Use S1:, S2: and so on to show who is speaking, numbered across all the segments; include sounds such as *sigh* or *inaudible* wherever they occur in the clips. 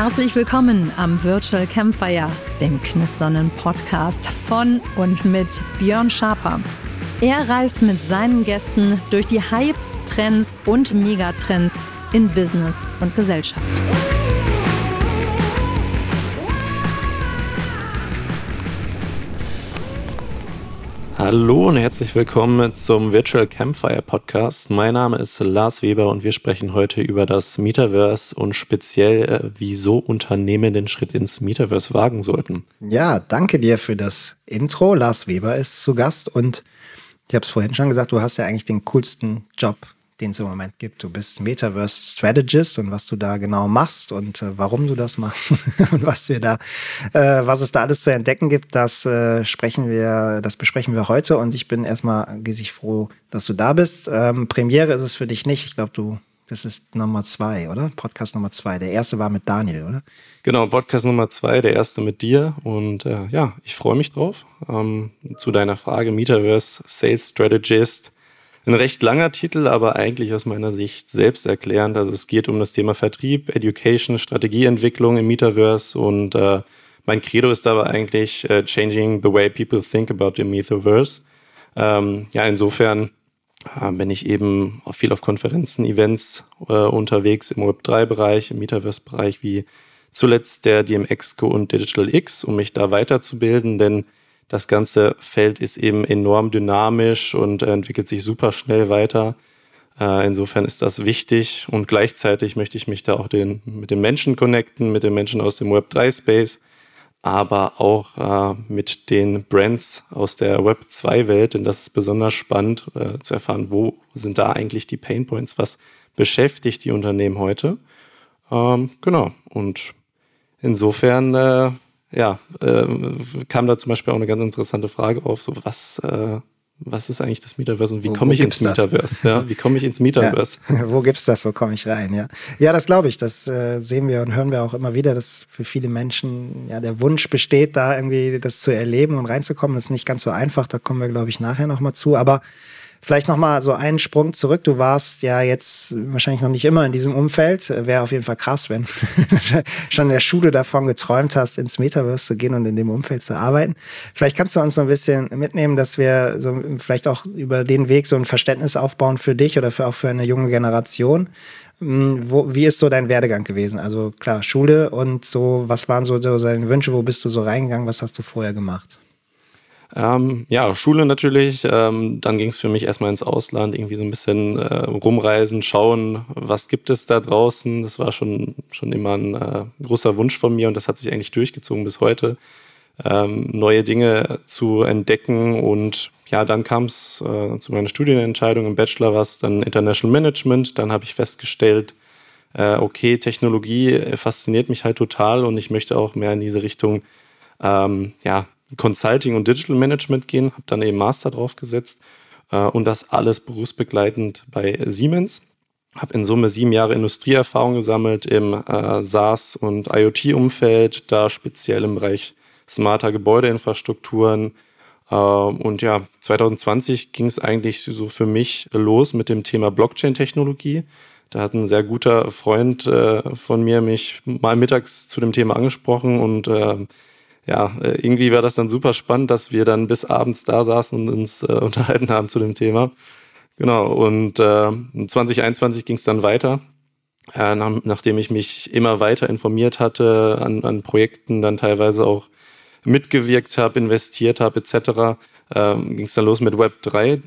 S1: Herzlich willkommen am Virtual Campfire, dem knisternden Podcast von und mit Björn Schaper. Er reist mit seinen Gästen durch die Hypes, Trends und Megatrends in Business und Gesellschaft.
S2: Hallo und herzlich willkommen zum Virtual Campfire Podcast. Mein Name ist Lars Weber und wir sprechen heute über das Metaverse und speziell, äh, wieso Unternehmen den Schritt ins Metaverse wagen sollten.
S3: Ja, danke dir für das Intro. Lars Weber ist zu Gast und ich habe es vorhin schon gesagt, du hast ja eigentlich den coolsten Job den es im Moment gibt. Du bist Metaverse Strategist und was du da genau machst und äh, warum du das machst *laughs* und was wir da, äh, was es da alles zu entdecken gibt, das äh, sprechen wir, das besprechen wir heute und ich bin erstmal riesig froh, dass du da bist. Ähm, Premiere ist es für dich nicht. Ich glaube, du das ist Nummer zwei, oder? Podcast Nummer zwei. Der erste war mit Daniel, oder?
S2: Genau, Podcast Nummer zwei, der erste mit dir. Und äh, ja, ich freue mich drauf. Ähm, zu deiner Frage, Metaverse Sales Strategist ein recht langer Titel, aber eigentlich aus meiner Sicht selbsterklärend. Also es geht um das Thema Vertrieb, Education, Strategieentwicklung im Metaverse und äh, mein Credo ist aber eigentlich äh, changing the way people think about the Metaverse. Ähm, ja, insofern äh, bin ich eben viel auf Konferenzen, Events äh, unterwegs im Web3-Bereich, im Metaverse-Bereich, wie zuletzt der DMX-Co und Digital X, um mich da weiterzubilden, denn das ganze Feld ist eben enorm dynamisch und entwickelt sich super schnell weiter. Äh, insofern ist das wichtig und gleichzeitig möchte ich mich da auch den, mit den Menschen connecten, mit den Menschen aus dem Web3-Space, aber auch äh, mit den Brands aus der Web2-Welt, denn das ist besonders spannend äh, zu erfahren, wo sind da eigentlich die Painpoints, was beschäftigt die Unternehmen heute. Ähm, genau, und insofern äh, ja, äh, kam da zum Beispiel auch eine ganz interessante Frage auf, so was, äh, was ist eigentlich das Metaverse und wie komme ich ins Metaverse? Ja, wie komme ich ins *laughs* Metaverse?
S3: Ja, *laughs* wo gibt's das? Wo komme ich rein? Ja, ja, das glaube ich. Das äh, sehen wir und hören wir auch immer wieder, dass für viele Menschen ja der Wunsch besteht, da irgendwie das zu erleben und reinzukommen. Das ist nicht ganz so einfach. Da kommen wir, glaube ich, nachher nochmal zu. Aber Vielleicht noch mal so einen Sprung zurück. Du warst ja jetzt wahrscheinlich noch nicht immer in diesem Umfeld. Wäre auf jeden Fall krass, wenn *laughs* schon in der Schule davon geträumt hast, ins Metaverse zu gehen und in dem Umfeld zu arbeiten. Vielleicht kannst du uns so ein bisschen mitnehmen, dass wir so vielleicht auch über den Weg so ein Verständnis aufbauen für dich oder für auch für eine junge Generation. Hm, wo, wie ist so dein Werdegang gewesen? Also klar, Schule und so, was waren so deine Wünsche? Wo bist du so reingegangen? Was hast du vorher gemacht?
S2: Ähm, ja, Schule natürlich. Ähm, dann ging es für mich erstmal ins Ausland, irgendwie so ein bisschen äh, rumreisen, schauen, was gibt es da draußen. Das war schon, schon immer ein äh, großer Wunsch von mir und das hat sich eigentlich durchgezogen bis heute. Ähm, neue Dinge zu entdecken und ja, dann kam es äh, zu meiner Studienentscheidung im Bachelor, was dann International Management. Dann habe ich festgestellt, äh, okay, Technologie fasziniert mich halt total und ich möchte auch mehr in diese Richtung ähm, ja, Consulting und Digital Management gehen, habe dann eben Master draufgesetzt äh, und das alles berufsbegleitend bei Siemens. Habe in Summe sieben Jahre Industrieerfahrung gesammelt im äh, SaaS- und IoT-Umfeld, da speziell im Bereich smarter Gebäudeinfrastrukturen. Äh, und ja, 2020 ging es eigentlich so für mich los mit dem Thema Blockchain-Technologie. Da hat ein sehr guter Freund äh, von mir mich mal mittags zu dem Thema angesprochen und äh, ja, äh, irgendwie war das dann super spannend, dass wir dann bis abends da saßen und uns äh, *laughs* unterhalten haben zu dem Thema. Genau, und äh, 2021 ging es dann weiter, äh, nach, nachdem ich mich immer weiter informiert hatte an, an Projekten, dann teilweise auch mitgewirkt habe, investiert habe, etc., ähm, ging es dann los mit Web 3,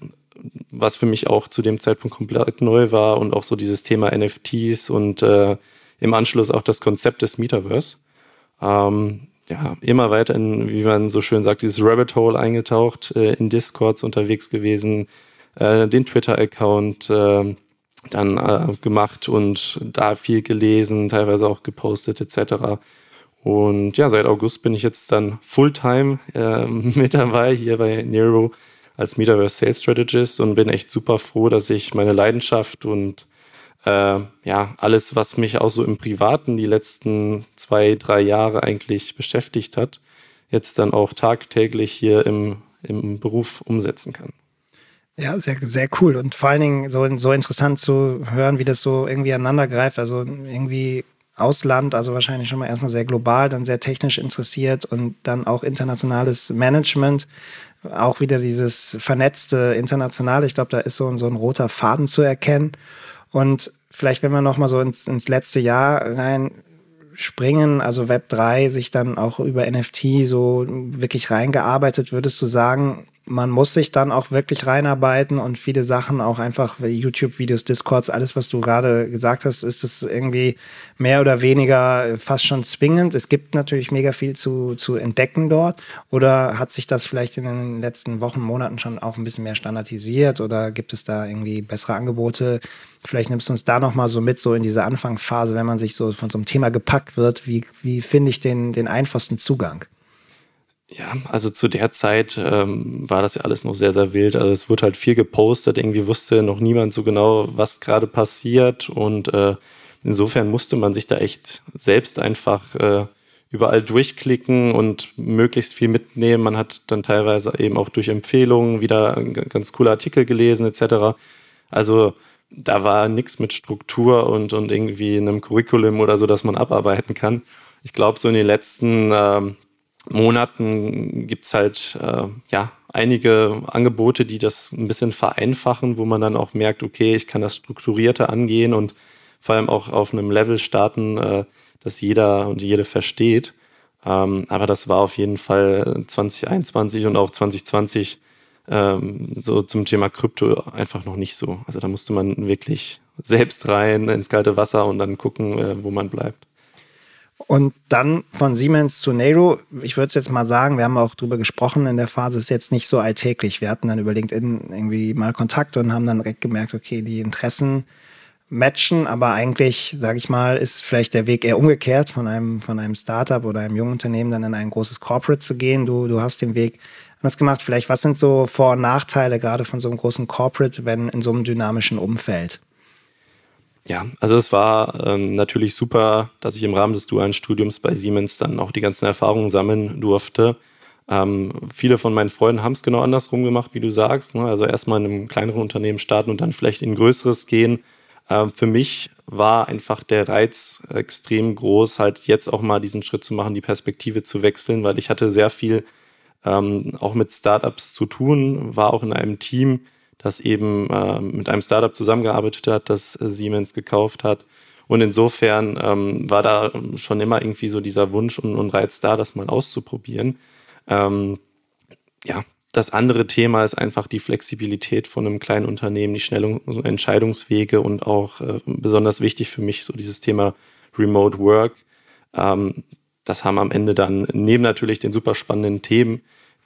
S2: was für mich auch zu dem Zeitpunkt komplett neu war und auch so dieses Thema NFTs und äh, im Anschluss auch das Konzept des Metaverse. Ähm, ja, immer weiter in, wie man so schön sagt, dieses Rabbit Hole eingetaucht, äh, in Discords unterwegs gewesen, äh, den Twitter-Account äh, dann gemacht und da viel gelesen, teilweise auch gepostet etc. Und ja, seit August bin ich jetzt dann Fulltime äh, *laughs* mit dabei hier bei Nero als Metaverse Sales Strategist und bin echt super froh, dass ich meine Leidenschaft und äh, ja, alles, was mich auch so im Privaten die letzten zwei, drei Jahre eigentlich beschäftigt hat, jetzt dann auch tagtäglich hier im, im Beruf umsetzen kann.
S3: Ja, sehr, sehr cool. Und vor allen Dingen so, so interessant zu hören, wie das so irgendwie aneinander greift. Also irgendwie Ausland, also wahrscheinlich schon mal erstmal sehr global, dann sehr technisch interessiert und dann auch internationales Management. Auch wieder dieses vernetzte Internationale. Ich glaube, da ist so, so ein roter Faden zu erkennen. Und vielleicht, wenn wir noch mal so ins, ins letzte Jahr rein springen, also Web 3, sich dann auch über NFT so wirklich reingearbeitet, würdest du sagen, man muss sich dann auch wirklich reinarbeiten und viele Sachen auch einfach YouTube-Videos, Discords, alles, was du gerade gesagt hast, ist es irgendwie mehr oder weniger fast schon zwingend. Es gibt natürlich mega viel zu, zu entdecken dort. Oder hat sich das vielleicht in den letzten Wochen, Monaten schon auch ein bisschen mehr standardisiert oder gibt es da irgendwie bessere Angebote? Vielleicht nimmst du uns da nochmal so mit, so in diese Anfangsphase, wenn man sich so von so einem Thema gepackt wird. Wie, wie finde ich den, den einfachsten Zugang?
S2: Ja, also zu der Zeit ähm, war das ja alles noch sehr, sehr wild. Also es wurde halt viel gepostet, irgendwie wusste noch niemand so genau, was gerade passiert. Und äh, insofern musste man sich da echt selbst einfach äh, überall durchklicken und möglichst viel mitnehmen. Man hat dann teilweise eben auch durch Empfehlungen wieder ganz coole Artikel gelesen, etc. Also da war nichts mit Struktur und, und irgendwie einem Curriculum oder so, dass man abarbeiten kann. Ich glaube, so in den letzten ähm, Monaten gibt es halt äh, ja einige Angebote, die das ein bisschen vereinfachen, wo man dann auch merkt, okay, ich kann das strukturierter angehen und vor allem auch auf einem Level starten, äh, das jeder und jede versteht. Ähm, aber das war auf jeden Fall 2021 und auch 2020 ähm, so zum Thema Krypto einfach noch nicht so. Also da musste man wirklich selbst rein ins kalte Wasser und dann gucken, äh, wo man bleibt.
S3: Und dann von Siemens zu Nero, ich würde es jetzt mal sagen, wir haben auch drüber gesprochen, in der Phase ist jetzt nicht so alltäglich. Wir hatten dann über LinkedIn irgendwie mal Kontakt und haben dann direkt gemerkt, okay, die Interessen matchen, aber eigentlich, sage ich mal, ist vielleicht der Weg eher umgekehrt, von einem, von einem Startup oder einem jungen Unternehmen dann in ein großes Corporate zu gehen. Du, du hast den Weg anders gemacht. Vielleicht, was sind so Vor- und Nachteile gerade von so einem großen Corporate, wenn in so einem dynamischen Umfeld?
S2: Ja, also es war ähm, natürlich super, dass ich im Rahmen des dualen Studiums bei Siemens dann auch die ganzen Erfahrungen sammeln durfte. Ähm, viele von meinen Freunden haben es genau andersrum gemacht, wie du sagst. Ne? Also erstmal in einem kleineren Unternehmen starten und dann vielleicht in ein größeres gehen. Ähm, für mich war einfach der Reiz extrem groß, halt jetzt auch mal diesen Schritt zu machen, die Perspektive zu wechseln, weil ich hatte sehr viel ähm, auch mit Startups zu tun, war auch in einem Team, das eben äh, mit einem Startup zusammengearbeitet hat, das äh, Siemens gekauft hat. Und insofern ähm, war da schon immer irgendwie so dieser Wunsch und, und Reiz da, das mal auszuprobieren. Ähm, ja, das andere Thema ist einfach die Flexibilität von einem kleinen Unternehmen, die schnellen Entscheidungswege und auch äh, besonders wichtig für mich so dieses Thema Remote Work. Ähm, das haben am Ende dann neben natürlich den super spannenden Themen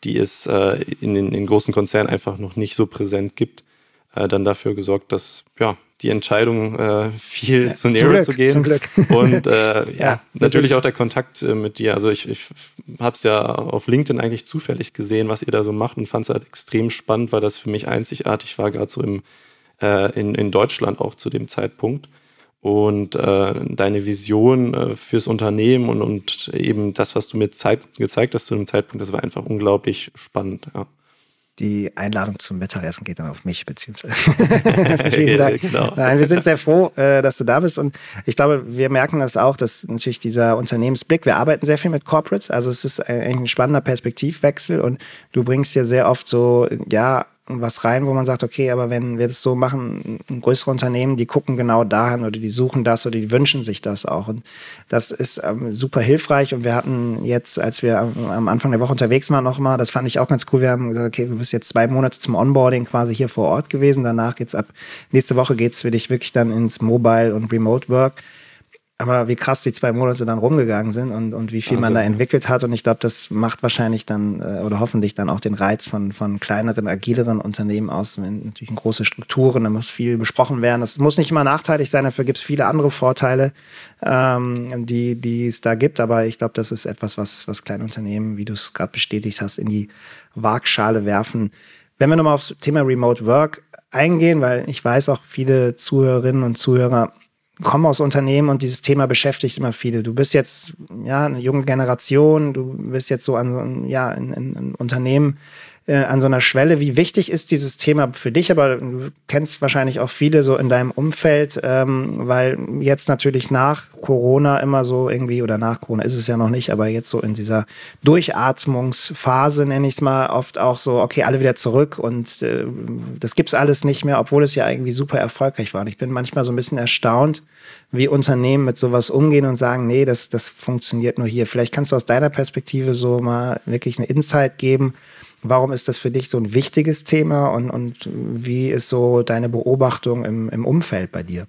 S2: die es äh, in, den, in großen Konzernen einfach noch nicht so präsent gibt, äh, dann dafür gesorgt, dass ja, die Entscheidung äh, viel
S3: ja,
S2: zu Nero zu gehen.
S3: Zum Glück.
S2: Und äh, *laughs* ja, ja natürlich auch der Kontakt äh, mit dir. Also ich, ich habe es ja auf LinkedIn eigentlich zufällig gesehen, was ihr da so macht und fand es halt extrem spannend, weil das für mich einzigartig war, gerade so im, äh, in, in Deutschland auch zu dem Zeitpunkt und äh, deine Vision äh, fürs Unternehmen und, und eben das, was du mir zeit, gezeigt hast zu dem Zeitpunkt, das war einfach unglaublich spannend. Ja.
S3: Die Einladung zum Mittagessen geht dann auf mich, beziehungsweise. *laughs* Vielen Dank. genau. Nein, wir sind sehr froh, äh, dass du da bist. Und ich glaube, wir merken das auch, dass natürlich dieser Unternehmensblick, wir arbeiten sehr viel mit Corporates, also es ist eigentlich ein spannender Perspektivwechsel und du bringst ja sehr oft so, ja, was rein, wo man sagt, okay, aber wenn wir das so machen, ein größere Unternehmen, die gucken genau dahin oder die suchen das oder die wünschen sich das auch. Und das ist ähm, super hilfreich. Und wir hatten jetzt, als wir am, Anfang der Woche unterwegs waren, noch mal, das fand ich auch ganz cool. Wir haben gesagt, okay, du bist jetzt zwei Monate zum Onboarding quasi hier vor Ort gewesen. Danach geht's ab, nächste Woche geht's für dich wirklich dann ins Mobile und Remote Work aber wie krass die zwei Monate dann rumgegangen sind und, und wie viel Wahnsinn. man da entwickelt hat. Und ich glaube, das macht wahrscheinlich dann äh, oder hoffentlich dann auch den Reiz von, von kleineren, agileren Unternehmen aus. Wenn natürlich große Strukturen, da muss viel besprochen werden. Das muss nicht immer nachteilig sein, dafür gibt es viele andere Vorteile, ähm, die, die es da gibt. Aber ich glaube, das ist etwas, was, was kleine Unternehmen, wie du es gerade bestätigt hast, in die Waagschale werfen. Wenn wir nochmal aufs Thema Remote Work eingehen, weil ich weiß auch viele Zuhörerinnen und Zuhörer komme aus Unternehmen und dieses Thema beschäftigt immer viele. Du bist jetzt ja eine junge Generation, du bist jetzt so an ja in, in, in Unternehmen äh, an so einer Schwelle. Wie wichtig ist dieses Thema für dich? Aber du kennst wahrscheinlich auch viele so in deinem Umfeld, ähm, weil jetzt natürlich nach Corona immer so irgendwie, oder nach Corona ist es ja noch nicht, aber jetzt so in dieser Durchatmungsphase, nenne ich es mal, oft auch so, okay, alle wieder zurück und äh, das gibt's alles nicht mehr, obwohl es ja irgendwie super erfolgreich war. Und ich bin manchmal so ein bisschen erstaunt, wie Unternehmen mit sowas umgehen und sagen, nee, das, das funktioniert nur hier. Vielleicht kannst du aus deiner Perspektive so mal wirklich eine Insight geben. Warum ist das für dich so ein wichtiges Thema und, und wie ist so deine Beobachtung im, im Umfeld bei dir?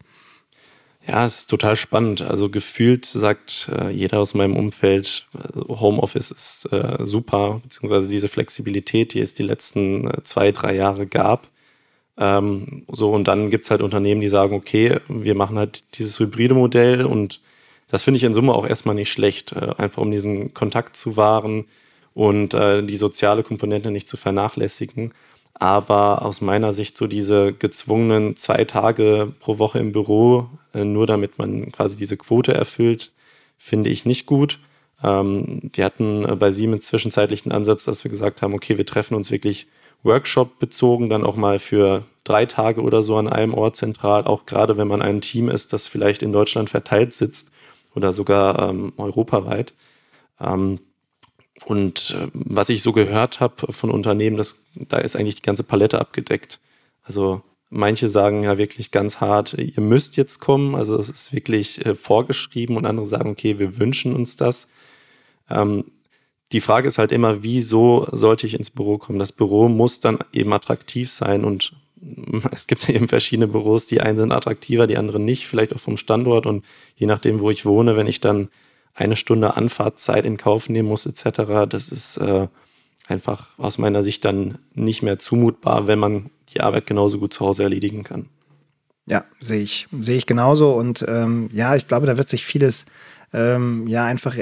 S2: Ja, es ist total spannend. Also gefühlt sagt äh, jeder aus meinem Umfeld, also Homeoffice ist äh, super, beziehungsweise diese Flexibilität, die es die letzten äh, zwei, drei Jahre gab, ähm, so, und dann gibt es halt Unternehmen, die sagen, okay, wir machen halt dieses hybride Modell und das finde ich in Summe auch erstmal nicht schlecht, äh, einfach um diesen Kontakt zu wahren und äh, die soziale Komponente nicht zu vernachlässigen. Aber aus meiner Sicht so diese gezwungenen zwei Tage pro Woche im Büro, äh, nur damit man quasi diese Quote erfüllt, finde ich nicht gut. Ähm, wir hatten äh, bei Siemens zwischenzeitlich einen Ansatz, dass wir gesagt haben, okay, wir treffen uns wirklich Workshop bezogen, dann auch mal für drei Tage oder so an einem Ort zentral, auch gerade wenn man ein Team ist, das vielleicht in Deutschland verteilt sitzt oder sogar ähm, europaweit. Ähm, und äh, was ich so gehört habe von Unternehmen, das, da ist eigentlich die ganze Palette abgedeckt. Also manche sagen ja wirklich ganz hart, ihr müsst jetzt kommen, also es ist wirklich äh, vorgeschrieben und andere sagen, okay, wir wünschen uns das. Ähm, die Frage ist halt immer, wieso sollte ich ins Büro kommen? Das Büro muss dann eben attraktiv sein und *laughs* es gibt *laughs* eben verschiedene Büros, die einen sind attraktiver, die anderen nicht, vielleicht auch vom Standort und je nachdem, wo ich wohne, wenn ich dann eine Stunde Anfahrtzeit in Kauf nehmen muss etc., das ist äh, einfach aus meiner Sicht dann nicht mehr zumutbar, wenn man die Arbeit genauso gut zu Hause erledigen kann.
S3: Ja, sehe ich, sehe ich genauso und ähm, ja, ich glaube, da wird sich vieles ähm, ja einfach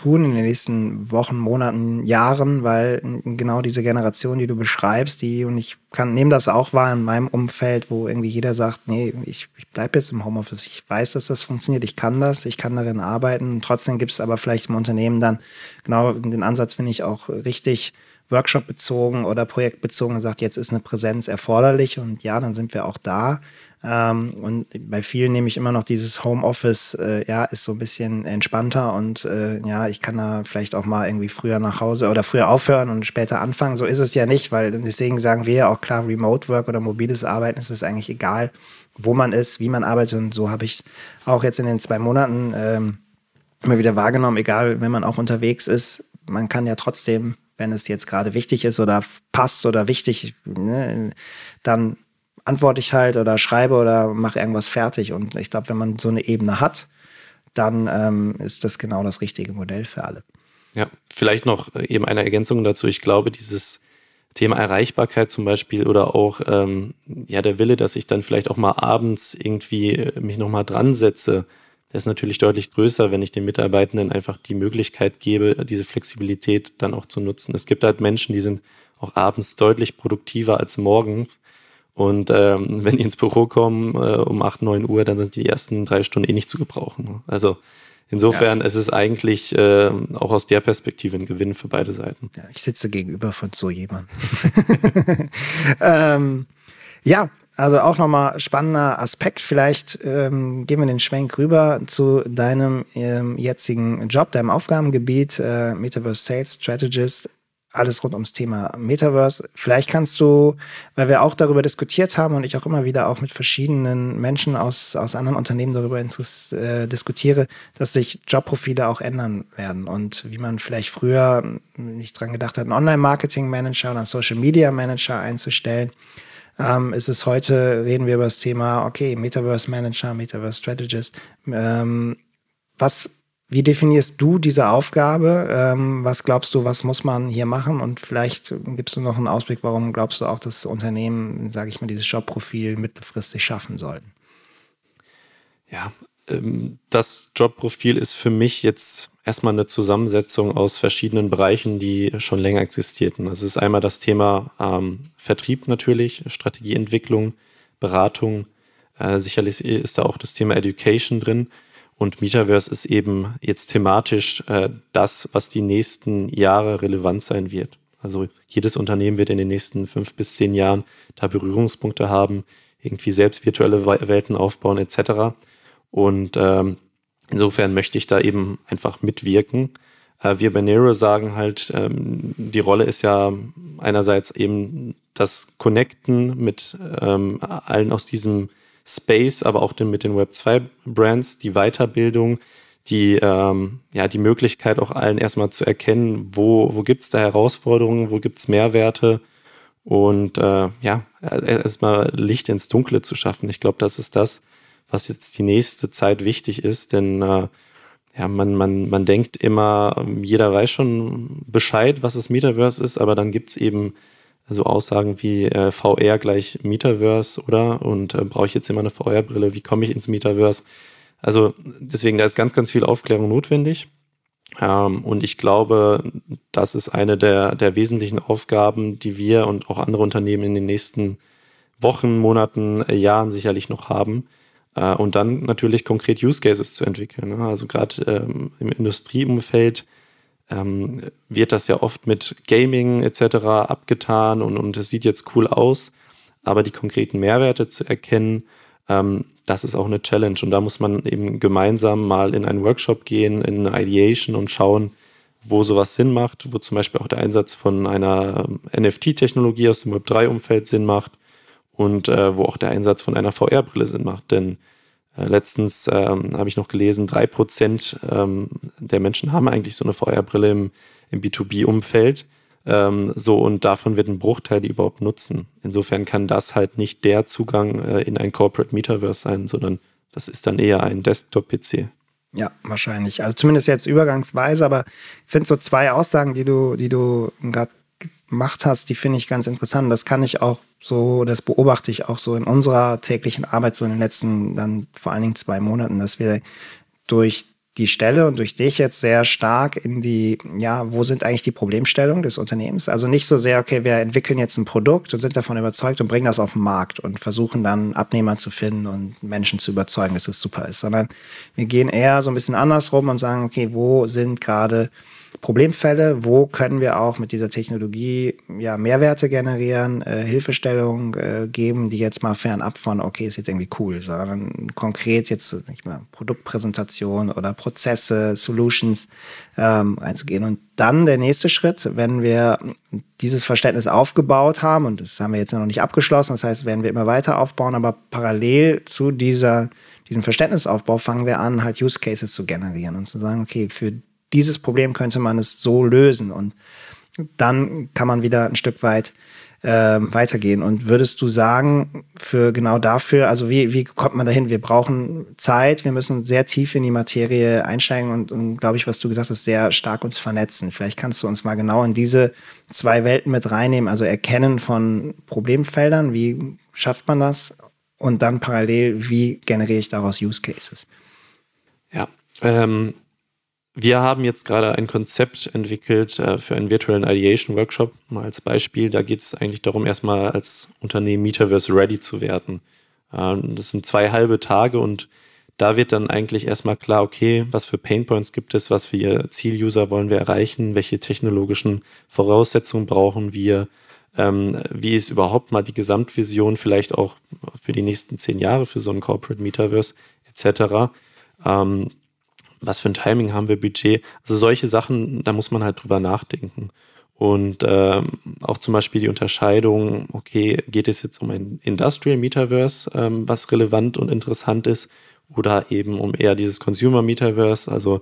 S3: tun in den nächsten Wochen, Monaten, Jahren, weil genau diese Generation, die du beschreibst, die, und ich kann, nehme das auch wahr in meinem Umfeld, wo irgendwie jeder sagt, nee, ich, ich bleibe jetzt im Homeoffice, ich weiß, dass das funktioniert, ich kann das, ich kann darin arbeiten. Trotzdem gibt es aber vielleicht im Unternehmen dann, genau den Ansatz finde ich auch richtig, Workshop bezogen oder projektbezogen und sagt, jetzt ist eine Präsenz erforderlich und ja, dann sind wir auch da. Ähm, und bei vielen nehme ich immer noch dieses Homeoffice, äh, ja, ist so ein bisschen entspannter und äh, ja, ich kann da vielleicht auch mal irgendwie früher nach Hause oder früher aufhören und später anfangen. So ist es ja nicht, weil deswegen sagen wir ja auch klar, Remote Work oder mobiles Arbeiten ist es eigentlich egal, wo man ist, wie man arbeitet. Und so habe ich es auch jetzt in den zwei Monaten ähm, immer wieder wahrgenommen, egal, wenn man auch unterwegs ist, man kann ja trotzdem, wenn es jetzt gerade wichtig ist oder passt oder wichtig, ne, dann antworte ich halt oder schreibe oder mache irgendwas fertig. Und ich glaube, wenn man so eine Ebene hat, dann ähm, ist das genau das richtige Modell für alle.
S2: Ja, vielleicht noch eben eine Ergänzung dazu. Ich glaube, dieses Thema Erreichbarkeit zum Beispiel oder auch ähm, ja der Wille, dass ich dann vielleicht auch mal abends irgendwie äh, mich nochmal dran setze, der ist natürlich deutlich größer, wenn ich den Mitarbeitenden einfach die Möglichkeit gebe, diese Flexibilität dann auch zu nutzen. Es gibt halt Menschen, die sind auch abends deutlich produktiver als morgens. Und ähm, *laughs* wenn die ins Büro kommen äh, um 8, 9 Uhr, dann sind die ersten drei Stunden eh nicht zu gebrauchen. Also insofern ja. ist es eigentlich äh, auch aus der Perspektive ein Gewinn für beide Seiten.
S3: Ja, ich sitze gegenüber von so jemandem. *laughs* ähm, ja, also auch nochmal spannender Aspekt. Vielleicht ähm, gehen wir den Schwenk rüber zu deinem ähm, jetzigen Job, deinem Aufgabengebiet, äh, Metaverse Sales Strategist alles rund ums Thema Metaverse. Vielleicht kannst du, weil wir auch darüber diskutiert haben und ich auch immer wieder auch mit verschiedenen Menschen aus, aus anderen Unternehmen darüber äh, diskutiere, dass sich Jobprofile auch ändern werden und wie man vielleicht früher nicht dran gedacht hat, einen Online-Marketing-Manager oder einen Social-Media-Manager einzustellen. Ähm, ist es heute, reden wir über das Thema, okay, Metaverse-Manager, Metaverse-Strategist. Ähm, was wie definierst du diese Aufgabe? Ähm, was glaubst du, was muss man hier machen? Und vielleicht gibst du noch einen Ausblick, warum glaubst du auch, dass Unternehmen, sage ich mal, dieses Jobprofil mittelfristig schaffen sollten?
S2: Ja, ähm, das Jobprofil ist für mich jetzt erstmal eine Zusammensetzung aus verschiedenen Bereichen, die schon länger existierten. Also es ist einmal das Thema ähm, Vertrieb natürlich, Strategieentwicklung, Beratung. Äh, sicherlich ist da auch das Thema Education drin. Und Metaverse ist eben jetzt thematisch äh, das, was die nächsten Jahre relevant sein wird. Also jedes Unternehmen wird in den nächsten fünf bis zehn Jahren da Berührungspunkte haben, irgendwie selbst virtuelle Welten aufbauen etc. Und ähm, insofern möchte ich da eben einfach mitwirken. Äh, wir bei Nero sagen halt, ähm, die Rolle ist ja einerseits eben das Connecten mit ähm, allen aus diesem Space, aber auch den, mit den Web 2 Brands, die Weiterbildung, die, ähm, ja, die Möglichkeit auch allen erstmal zu erkennen, wo, wo gibt es da Herausforderungen, wo gibt es Mehrwerte und äh, ja, erstmal Licht ins Dunkle zu schaffen. Ich glaube, das ist das, was jetzt die nächste Zeit wichtig ist, denn äh, ja, man, man, man denkt immer, jeder weiß schon Bescheid, was das Metaverse ist, aber dann gibt es eben so Aussagen wie äh, VR gleich Metaverse, oder? Und äh, brauche ich jetzt immer eine VR-Brille? Wie komme ich ins Metaverse? Also deswegen, da ist ganz, ganz viel Aufklärung notwendig. Ähm, und ich glaube, das ist eine der, der wesentlichen Aufgaben, die wir und auch andere Unternehmen in den nächsten Wochen, Monaten, äh, Jahren sicherlich noch haben. Äh, und dann natürlich konkret Use Cases zu entwickeln. Ne? Also gerade ähm, im Industrieumfeld ähm, wird das ja oft mit Gaming etc. abgetan und, und es sieht jetzt cool aus, aber die konkreten Mehrwerte zu erkennen, ähm, das ist auch eine Challenge und da muss man eben gemeinsam mal in einen Workshop gehen, in eine Ideation und schauen, wo sowas Sinn macht, wo zum Beispiel auch der Einsatz von einer ähm, NFT-Technologie aus dem Web3-Umfeld Sinn macht und äh, wo auch der Einsatz von einer VR-Brille Sinn macht. Denn letztens ähm, habe ich noch gelesen, drei Prozent ähm, der Menschen haben eigentlich so eine VR-Brille im, im B2B-Umfeld. Ähm, so und davon wird ein Bruchteil die überhaupt nutzen. Insofern kann das halt nicht der Zugang äh, in ein Corporate Metaverse sein, sondern das ist dann eher ein Desktop-PC.
S3: Ja, wahrscheinlich. Also zumindest jetzt übergangsweise, aber ich finde so zwei Aussagen, die du, die du gerade gemacht hast, die finde ich ganz interessant. Das kann ich auch so, das beobachte ich auch so in unserer täglichen Arbeit so in den letzten dann vor allen Dingen zwei Monaten, dass wir durch die Stelle und durch dich jetzt sehr stark in die, ja, wo sind eigentlich die Problemstellungen des Unternehmens? Also nicht so sehr, okay, wir entwickeln jetzt ein Produkt und sind davon überzeugt und bringen das auf den Markt und versuchen dann Abnehmer zu finden und Menschen zu überzeugen, dass es super ist, sondern wir gehen eher so ein bisschen andersrum und sagen, okay, wo sind gerade Problemfälle, wo können wir auch mit dieser Technologie ja Mehrwerte generieren, äh, Hilfestellungen äh, geben, die jetzt mal fernab von, okay, ist jetzt irgendwie cool, sondern konkret jetzt nicht mehr Produktpräsentation oder Prozesse, Solutions ähm, einzugehen. Und dann der nächste Schritt, wenn wir dieses Verständnis aufgebaut haben, und das haben wir jetzt noch nicht abgeschlossen, das heißt, werden wir immer weiter aufbauen, aber parallel zu dieser diesem Verständnisaufbau fangen wir an, halt Use Cases zu generieren und zu sagen, okay, für dieses Problem könnte man es so lösen. Und dann kann man wieder ein Stück weit äh, weitergehen. Und würdest du sagen, für genau dafür, also wie, wie kommt man dahin? Wir brauchen Zeit, wir müssen sehr tief in die Materie einsteigen und, und glaube ich, was du gesagt hast, sehr stark uns vernetzen. Vielleicht kannst du uns mal genau in diese zwei Welten mit reinnehmen, also Erkennen von Problemfeldern, wie schafft man das? Und dann parallel, wie generiere ich daraus Use Cases?
S2: Ja, ähm, wir haben jetzt gerade ein Konzept entwickelt äh, für einen virtuellen Ideation Workshop. Mal als Beispiel, da geht es eigentlich darum, erstmal als Unternehmen Metaverse ready zu werden. Ähm, das sind zwei halbe Tage und da wird dann eigentlich erstmal klar, okay, was für Painpoints gibt es, was für Ziel-User wollen wir erreichen, welche technologischen Voraussetzungen brauchen wir, ähm, wie ist überhaupt mal die Gesamtvision vielleicht auch für die nächsten zehn Jahre für so ein Corporate Metaverse etc. Ähm, was für ein Timing haben wir, Budget. Also solche Sachen, da muss man halt drüber nachdenken. Und ähm, auch zum Beispiel die Unterscheidung, okay, geht es jetzt um ein Industrial Metaverse, ähm, was relevant und interessant ist, oder eben um eher dieses Consumer Metaverse, also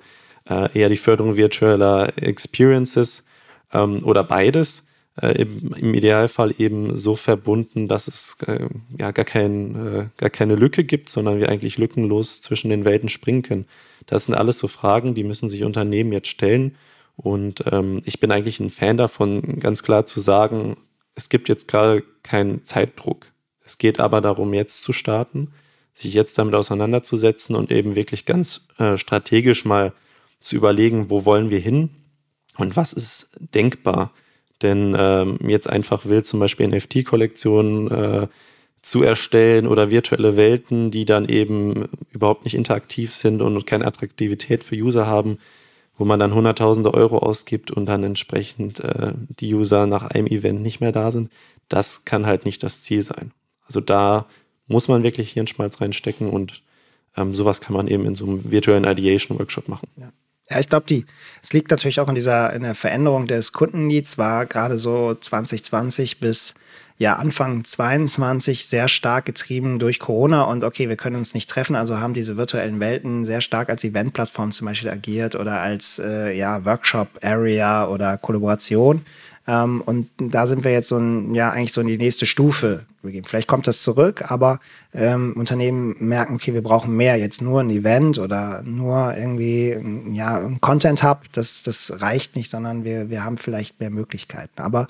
S2: äh, eher die Förderung virtueller Experiences ähm, oder beides. Äh, im, im, Idealfall eben so verbunden, dass es äh, ja gar, kein, äh, gar keine Lücke gibt, sondern wir eigentlich lückenlos zwischen den Welten springen können. Das sind alles so Fragen, die müssen sich Unternehmen jetzt stellen. Und ähm, ich bin eigentlich ein Fan davon, ganz klar zu sagen, es gibt jetzt gerade keinen Zeitdruck. Es geht aber darum, jetzt zu starten, sich jetzt damit auseinanderzusetzen und eben wirklich ganz äh, strategisch mal zu überlegen, wo wollen wir hin und was ist denkbar. Denn ähm, jetzt einfach will zum Beispiel NFT-Kollektionen äh, zu erstellen oder virtuelle Welten, die dann eben überhaupt nicht interaktiv sind und keine Attraktivität für User haben, wo man dann hunderttausende Euro ausgibt und dann entsprechend äh, die User nach einem Event nicht mehr da sind. Das kann halt nicht das Ziel sein. Also da muss man wirklich Hirnschmalz reinstecken und ähm, sowas kann man eben in so einem virtuellen Ideation Workshop machen.
S3: Ja. Ja, ich glaube, die, es liegt natürlich auch in dieser, in der Veränderung des Kundenneeds, war gerade so 2020 bis ja Anfang 22 sehr stark getrieben durch Corona und okay, wir können uns nicht treffen, also haben diese virtuellen Welten sehr stark als Eventplattform zum Beispiel agiert oder als äh, ja, Workshop-Area oder Kollaboration. Ähm, und da sind wir jetzt so ein, ja, eigentlich so in die nächste Stufe begeben. Vielleicht kommt das zurück, aber ähm, Unternehmen merken, okay, wir brauchen mehr, jetzt nur ein Event oder nur irgendwie ja, ein Content Hub, das, das reicht nicht, sondern wir, wir haben vielleicht mehr Möglichkeiten. Aber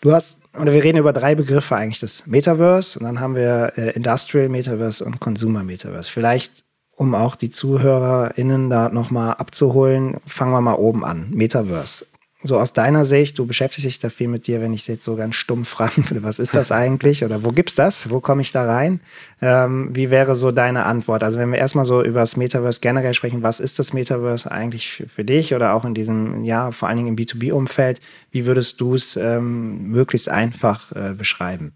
S3: du hast, oder wir reden über drei Begriffe eigentlich, das Metaverse und dann haben wir äh, Industrial Metaverse und Consumer Metaverse. Vielleicht um auch die ZuhörerInnen da nochmal abzuholen, fangen wir mal oben an. Metaverse so aus deiner Sicht, du beschäftigst dich da viel mit dir, wenn ich jetzt so ganz stumm fragen würde, was ist das *laughs* eigentlich oder wo gibt's das? Wo komme ich da rein? Ähm, wie wäre so deine Antwort? Also wenn wir erstmal so über das Metaverse generell sprechen, was ist das Metaverse eigentlich für, für dich oder auch in diesem, ja, vor allen Dingen im B2B-Umfeld, wie würdest du es ähm, möglichst einfach äh, beschreiben?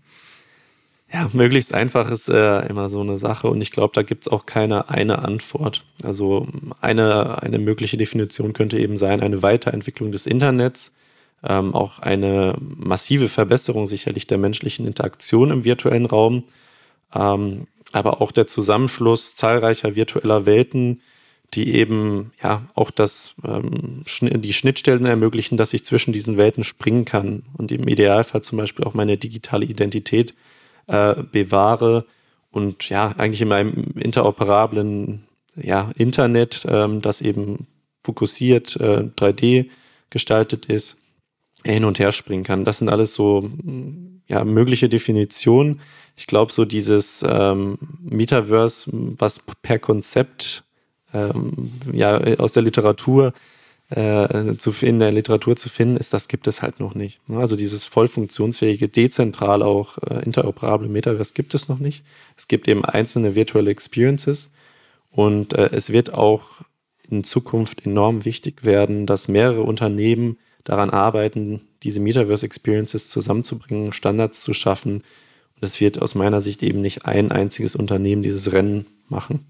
S2: Ja, möglichst einfach ist äh, immer so eine Sache und ich glaube, da gibt es auch keine eine Antwort. Also eine, eine mögliche Definition könnte eben sein, eine Weiterentwicklung des Internets, ähm, auch eine massive Verbesserung sicherlich der menschlichen Interaktion im virtuellen Raum, ähm, aber auch der Zusammenschluss zahlreicher virtueller Welten, die eben ja auch das, ähm, die Schnittstellen ermöglichen, dass ich zwischen diesen Welten springen kann und im Idealfall zum Beispiel auch meine digitale Identität äh, bewahre und ja, eigentlich in meinem interoperablen ja, Internet, ähm, das eben fokussiert, äh, 3D gestaltet ist, hin und her springen kann. Das sind alles so ja, mögliche Definitionen. Ich glaube, so dieses ähm, Metaverse, was per Konzept ähm, ja, aus der Literatur äh, zu, in der Literatur zu finden ist, das gibt es halt noch nicht. Ne? Also dieses voll funktionsfähige, dezentral auch äh, interoperable Metaverse gibt es noch nicht. Es gibt eben einzelne Virtual Experiences und äh, es wird auch in Zukunft enorm wichtig werden, dass mehrere Unternehmen daran arbeiten, diese Metaverse Experiences zusammenzubringen, Standards zu schaffen. Und es wird aus meiner Sicht eben nicht ein einziges Unternehmen dieses Rennen machen.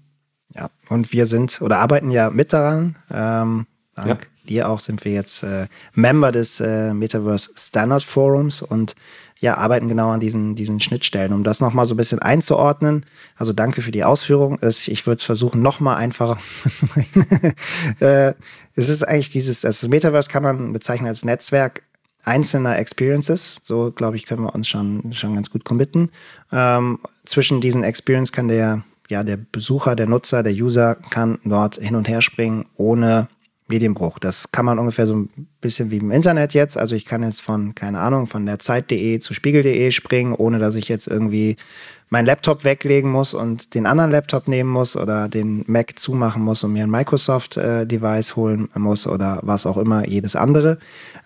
S3: Ja, und wir sind oder arbeiten ja mit daran. Ähm, Dank ja. dir auch sind wir jetzt äh, Member des äh, Metaverse Standard Forums und ja, arbeiten genau an diesen, diesen Schnittstellen, um das nochmal so ein bisschen einzuordnen. Also danke für die Ausführung. Ich würde versuchen, nochmal einfacher *laughs* zu machen. äh, es ist eigentlich dieses, also Metaverse kann man bezeichnen als Netzwerk einzelner Experiences. So, glaube ich, können wir uns schon, schon ganz gut committen. Ähm, zwischen diesen Experience kann der, ja, der Besucher, der Nutzer, der User kann dort hin und her springen, ohne Medienbruch. Das kann man ungefähr so ein bisschen wie im Internet jetzt. Also ich kann jetzt von, keine Ahnung, von der Zeit.de zu Spiegel.de springen, ohne dass ich jetzt irgendwie meinen Laptop weglegen muss und den anderen Laptop nehmen muss oder den Mac zumachen muss und mir ein Microsoft-Device holen muss oder was auch immer, jedes andere,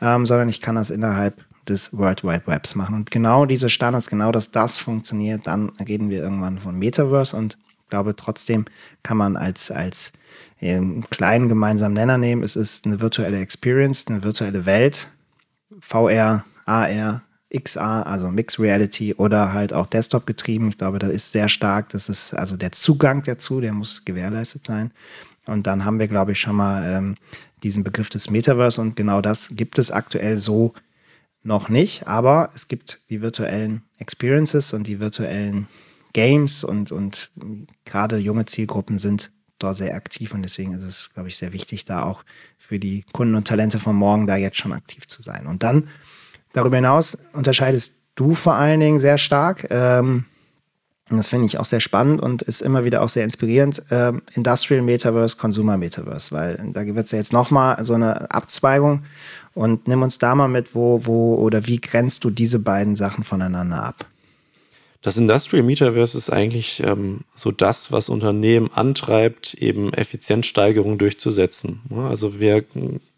S3: ähm, sondern ich kann das innerhalb des World Wide Webs machen. Und genau diese Standards, genau dass das funktioniert, dann reden wir irgendwann von Metaverse und ich glaube trotzdem kann man als, als einen kleinen gemeinsamen Nenner nehmen. Es ist eine virtuelle Experience, eine virtuelle Welt, VR, AR, XR, also Mixed Reality oder halt auch Desktop getrieben. Ich glaube, das ist sehr stark. Das ist also der Zugang dazu, der muss gewährleistet sein. Und dann haben wir, glaube ich, schon mal ähm, diesen Begriff des Metaverse und genau das gibt es aktuell so noch nicht, aber es gibt die virtuellen Experiences und die virtuellen Games und, und gerade junge Zielgruppen sind da sehr aktiv und deswegen ist es, glaube ich, sehr wichtig, da auch für die Kunden und Talente von morgen da jetzt schon aktiv zu sein. Und dann darüber hinaus unterscheidest du vor allen Dingen sehr stark. Ähm, das finde ich auch sehr spannend und ist immer wieder auch sehr inspirierend. Ähm, Industrial Metaverse, Consumer Metaverse, weil da wird es ja jetzt nochmal so eine Abzweigung. Und nimm uns da mal mit, wo, wo oder wie grenzt du diese beiden Sachen voneinander ab?
S2: Das Industrial Metaverse ist eigentlich ähm, so das, was Unternehmen antreibt, eben Effizienzsteigerung durchzusetzen. also wir,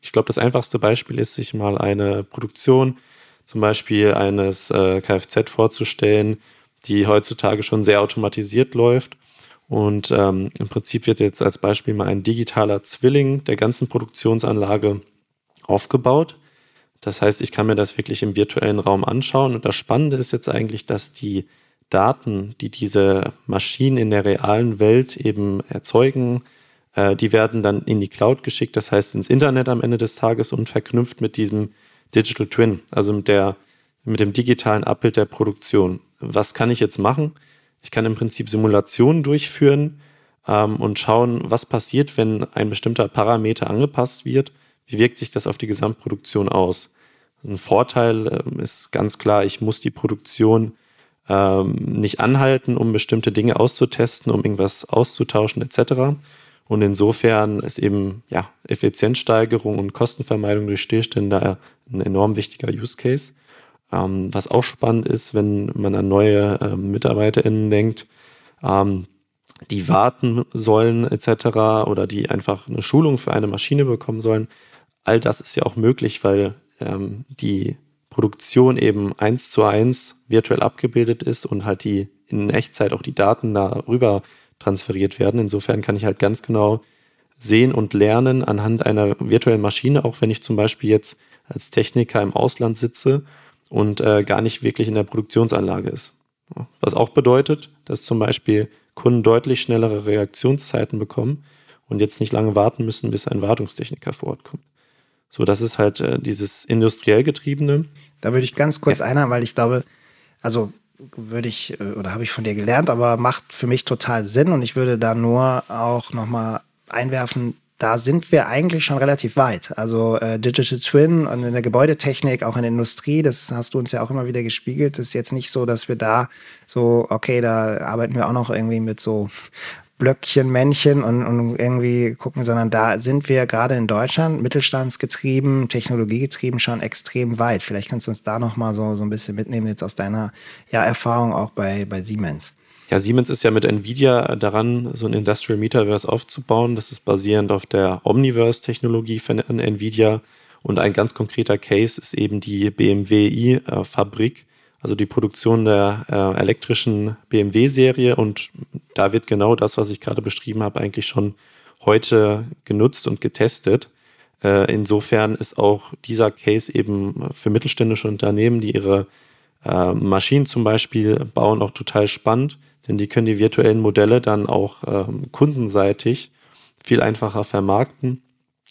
S2: ich glaube, das einfachste Beispiel ist, sich mal eine Produktion, zum Beispiel eines äh, Kfz vorzustellen, die heutzutage schon sehr automatisiert läuft Und ähm, im Prinzip wird jetzt als Beispiel mal ein digitaler Zwilling der ganzen Produktionsanlage aufgebaut. Das heißt, ich kann mir das wirklich im virtuellen Raum anschauen. Und das Spannende ist jetzt eigentlich, dass die Daten, die diese Maschinen in der realen Welt eben erzeugen, äh, die werden dann in die Cloud geschickt, das heißt ins Internet am Ende des Tages und verknüpft mit diesem Digital Twin, also mit, der, mit dem digitalen Abbild der Produktion. Was kann ich jetzt machen? Ich kann im Prinzip Simulationen durchführen ähm, und schauen, was passiert, wenn ein bestimmter Parameter angepasst wird. Wie wirkt sich das auf die Gesamtproduktion aus? Ein Vorteil äh, ist ganz klar, ich muss die Produktion ähm, nicht anhalten, um bestimmte Dinge auszutesten, um irgendwas auszutauschen etc. Und insofern ist eben ja, Effizienzsteigerung und Kostenvermeidung durch Stillstände ein enorm wichtiger Use Case. Ähm, was auch spannend ist, wenn man an neue ähm, MitarbeiterInnen denkt, ähm, die warten sollen etc. oder die einfach eine Schulung für eine Maschine bekommen sollen. All das ist ja auch möglich, weil ähm, die Produktion eben eins zu eins virtuell abgebildet ist und halt die in Echtzeit auch die Daten darüber transferiert werden. Insofern kann ich halt ganz genau sehen und lernen anhand einer virtuellen Maschine, auch wenn ich zum Beispiel jetzt als Techniker im Ausland sitze und äh, gar nicht wirklich in der Produktionsanlage ist. Was auch bedeutet, dass zum Beispiel Kunden deutlich schnellere Reaktionszeiten bekommen und jetzt nicht lange warten müssen, bis ein Wartungstechniker vor Ort kommt. So, das ist halt äh, dieses industriell getriebene.
S3: Da würde ich ganz kurz ja. einhaken, weil ich glaube, also würde ich äh, oder habe ich von dir gelernt, aber macht für mich total Sinn und ich würde da nur auch nochmal einwerfen, da sind wir eigentlich schon relativ weit. Also äh, Digital Twin und in der Gebäudetechnik, auch in der Industrie, das hast du uns ja auch immer wieder gespiegelt. Es ist jetzt nicht so, dass wir da so, okay, da arbeiten wir auch noch irgendwie mit so Blöckchen, Männchen und, und irgendwie gucken, sondern da sind wir gerade in Deutschland mittelstandsgetrieben, technologiegetrieben schon extrem weit. Vielleicht kannst du uns da noch mal so, so ein bisschen mitnehmen jetzt aus deiner ja, Erfahrung auch bei, bei Siemens.
S2: Ja, Siemens ist ja mit Nvidia daran, so ein Industrial Metaverse aufzubauen. Das ist basierend auf der Omniverse-Technologie von Nvidia. Und ein ganz konkreter Case ist eben die BMW i-Fabrik, also die Produktion der äh, elektrischen BMW-Serie. Und da wird genau das, was ich gerade beschrieben habe, eigentlich schon heute genutzt und getestet. Äh, insofern ist auch dieser Case eben für mittelständische Unternehmen, die ihre äh, Maschinen zum Beispiel bauen, auch total spannend, denn die können die virtuellen Modelle dann auch ähm, kundenseitig viel einfacher vermarkten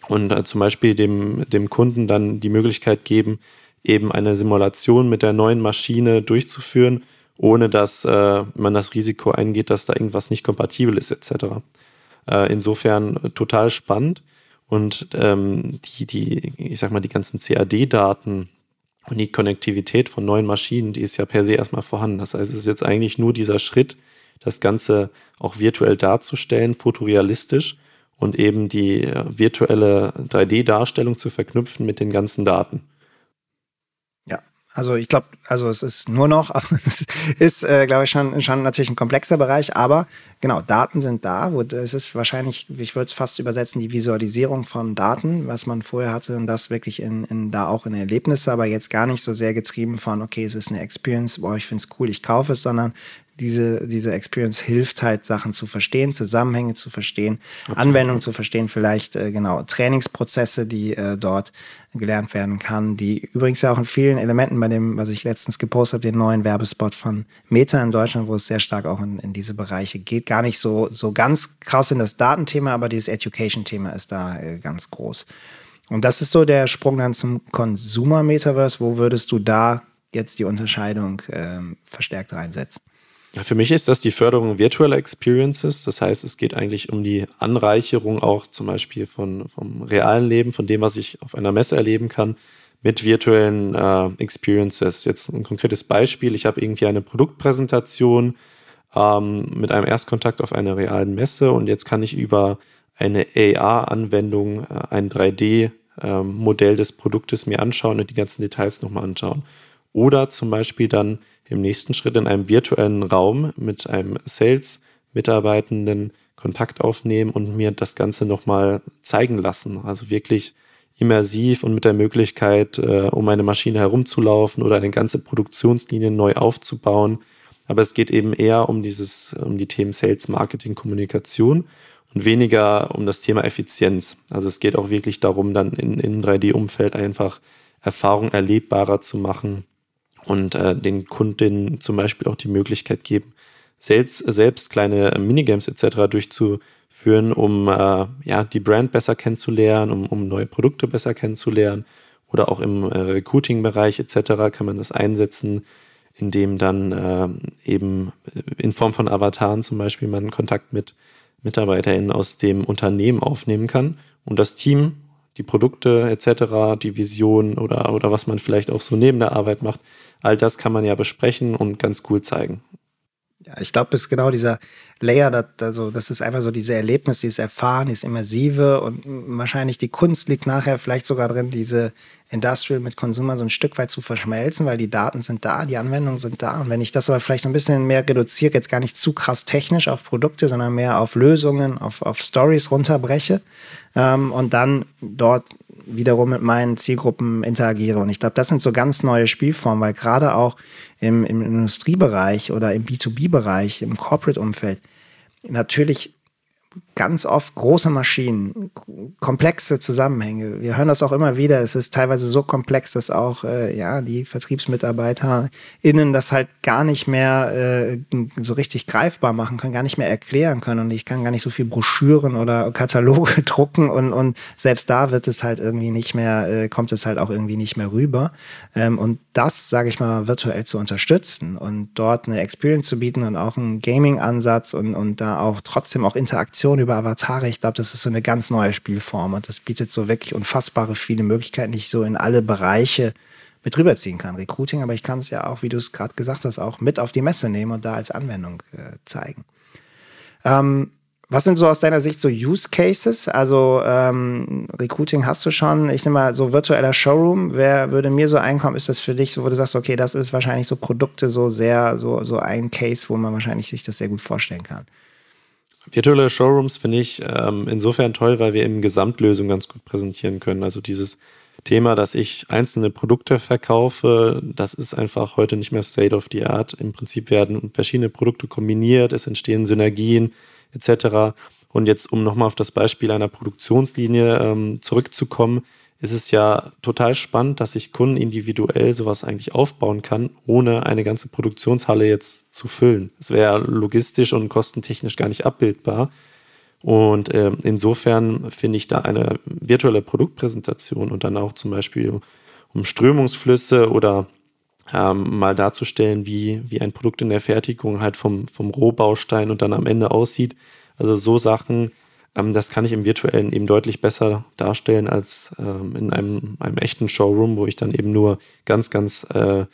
S2: und äh, zum Beispiel dem, dem Kunden dann die Möglichkeit geben, eben eine Simulation mit der neuen Maschine durchzuführen, ohne dass äh, man das Risiko eingeht, dass da irgendwas nicht kompatibel ist, etc. Äh, insofern total spannend. Und ähm, die, die, ich sag mal, die ganzen CAD-Daten und die Konnektivität von neuen Maschinen, die ist ja per se erstmal vorhanden. Das heißt, es ist jetzt eigentlich nur dieser Schritt, das Ganze auch virtuell darzustellen, fotorealistisch und eben die äh, virtuelle 3D-Darstellung zu verknüpfen mit den ganzen Daten.
S3: Also ich glaube, also es ist nur noch, *laughs* es ist, äh, glaube ich, schon, schon natürlich ein komplexer Bereich, aber genau, Daten sind da. Wo, es ist wahrscheinlich, ich würde es fast übersetzen, die Visualisierung von Daten, was man vorher hatte und das wirklich in, in da auch in Erlebnisse, aber jetzt gar nicht so sehr getrieben von, okay, es ist eine Experience, boah, ich finde es cool, ich kaufe es, sondern diese, diese Experience hilft halt, Sachen zu verstehen, Zusammenhänge zu verstehen, Absolut. Anwendungen zu verstehen, vielleicht äh, genau Trainingsprozesse, die äh, dort gelernt werden kann, die übrigens ja auch in vielen Elementen bei dem, was ich letztens gepostet habe, den neuen Werbespot von Meta in Deutschland, wo es sehr stark auch in, in diese Bereiche geht, gar nicht so, so ganz krass in das Datenthema, aber dieses Education-Thema ist da äh, ganz groß. Und das ist so der Sprung dann zum Consumer-Metaverse. Wo würdest du da jetzt die Unterscheidung ähm, verstärkt reinsetzen?
S2: Für mich ist das die Förderung virtueller Experiences. Das heißt, es geht eigentlich um die Anreicherung auch zum Beispiel von, vom realen Leben, von dem, was ich auf einer Messe erleben kann, mit virtuellen äh, Experiences. Jetzt ein konkretes Beispiel. Ich habe irgendwie eine Produktpräsentation ähm, mit einem Erstkontakt auf einer realen Messe und jetzt kann ich über eine AR-Anwendung äh, ein 3D-Modell äh, des Produktes mir anschauen und die ganzen Details nochmal anschauen. Oder zum Beispiel dann im nächsten Schritt in einem virtuellen Raum mit einem Sales-Mitarbeitenden Kontakt aufnehmen und mir das Ganze nochmal zeigen lassen. Also wirklich immersiv und mit der Möglichkeit, äh, um eine Maschine herumzulaufen oder eine ganze Produktionslinie neu aufzubauen, Aber es geht eben eher um dieses, um die Themen Sales, Marketing, Kommunikation und weniger um das Thema Effizienz. Also es geht auch wirklich darum, dann in, in 3D-Umfeld einfach Erfahrung erlebbarer zu machen und äh, den Kunden zum Beispiel auch die Möglichkeit geben, selbst, selbst kleine Minigames etc. durchzuführen, um äh, ja, die Brand besser kennenzulernen, um, um neue Produkte besser kennenzulernen oder auch im äh, Recruiting-Bereich etc. kann man das einsetzen, indem dann äh, eben in Form von Avataren zum Beispiel man Kontakt mit MitarbeiterInnen aus dem Unternehmen aufnehmen kann und das Team, die Produkte etc., die Vision oder, oder was man vielleicht auch so neben der Arbeit macht, all das kann man ja besprechen und ganz cool zeigen.
S3: Ja, ich glaube, es ist genau dieser Layer, das, also, das ist einfach so diese Erlebnis, dieses Erfahren, dieses Immersive und wahrscheinlich die Kunst liegt nachher vielleicht sogar drin, diese Industrial mit Consumer so ein Stück weit zu verschmelzen, weil die Daten sind da, die Anwendungen sind da. Und wenn ich das aber vielleicht ein bisschen mehr reduziere, jetzt gar nicht zu krass technisch auf Produkte, sondern mehr auf Lösungen, auf, auf Stories runterbreche ähm, und dann dort wiederum mit meinen Zielgruppen interagiere. Und ich glaube, das sind so ganz neue Spielformen, weil gerade auch im, im Industriebereich oder im B2B-Bereich, im Corporate-Umfeld, natürlich ganz oft große Maschinen, komplexe Zusammenhänge. Wir hören das auch immer wieder. Es ist teilweise so komplex, dass auch äh, ja die VertriebsmitarbeiterInnen das halt gar nicht mehr äh, so richtig greifbar machen können, gar nicht mehr erklären können. Und ich kann gar nicht so viel Broschüren oder Kataloge *laughs* drucken und, und selbst da wird es halt irgendwie nicht mehr, äh, kommt es halt auch irgendwie nicht mehr rüber. Ähm, und das, sage ich mal, virtuell zu unterstützen und dort eine Experience zu bieten und auch einen Gaming-Ansatz und, und da auch trotzdem auch Interaktion über Avatare, ich glaube, das ist so eine ganz neue Spielform und das bietet so wirklich unfassbare viele Möglichkeiten, die ich so in alle Bereiche mit rüberziehen kann. Recruiting, aber ich kann es ja auch, wie du es gerade gesagt hast, auch mit auf die Messe nehmen und da als Anwendung äh, zeigen. Ähm, was sind so aus deiner Sicht so Use Cases? Also ähm, Recruiting hast du schon. Ich nehme mal so virtueller Showroom. Wer würde mir so einkommen? Ist das für dich so, wo du sagst, okay, das ist wahrscheinlich so Produkte so sehr, so, so ein Case, wo man wahrscheinlich sich das sehr gut vorstellen kann?
S2: Virtuelle Showrooms finde ich ähm, insofern toll, weil wir eben Gesamtlösungen ganz gut präsentieren können. Also dieses Thema, dass ich einzelne Produkte verkaufe, das ist einfach heute nicht mehr State of the Art. Im Prinzip werden verschiedene Produkte kombiniert, es entstehen Synergien etc. Und jetzt, um nochmal auf das Beispiel einer Produktionslinie ähm, zurückzukommen, ist es ja total spannend, dass ich Kunden individuell sowas eigentlich aufbauen kann, ohne eine ganze Produktionshalle jetzt zu füllen. Es wäre logistisch und kostentechnisch gar nicht abbildbar. Und äh, insofern finde ich da eine virtuelle Produktpräsentation und dann auch zum Beispiel um Strömungsflüsse oder ähm, mal darzustellen, wie, wie ein Produkt in der Fertigung halt vom, vom Rohbaustein und dann am Ende aussieht. Also so Sachen, das kann ich im virtuellen eben deutlich besser darstellen als ähm, in einem, einem echten Showroom, wo ich dann eben nur ganz, ganz äh,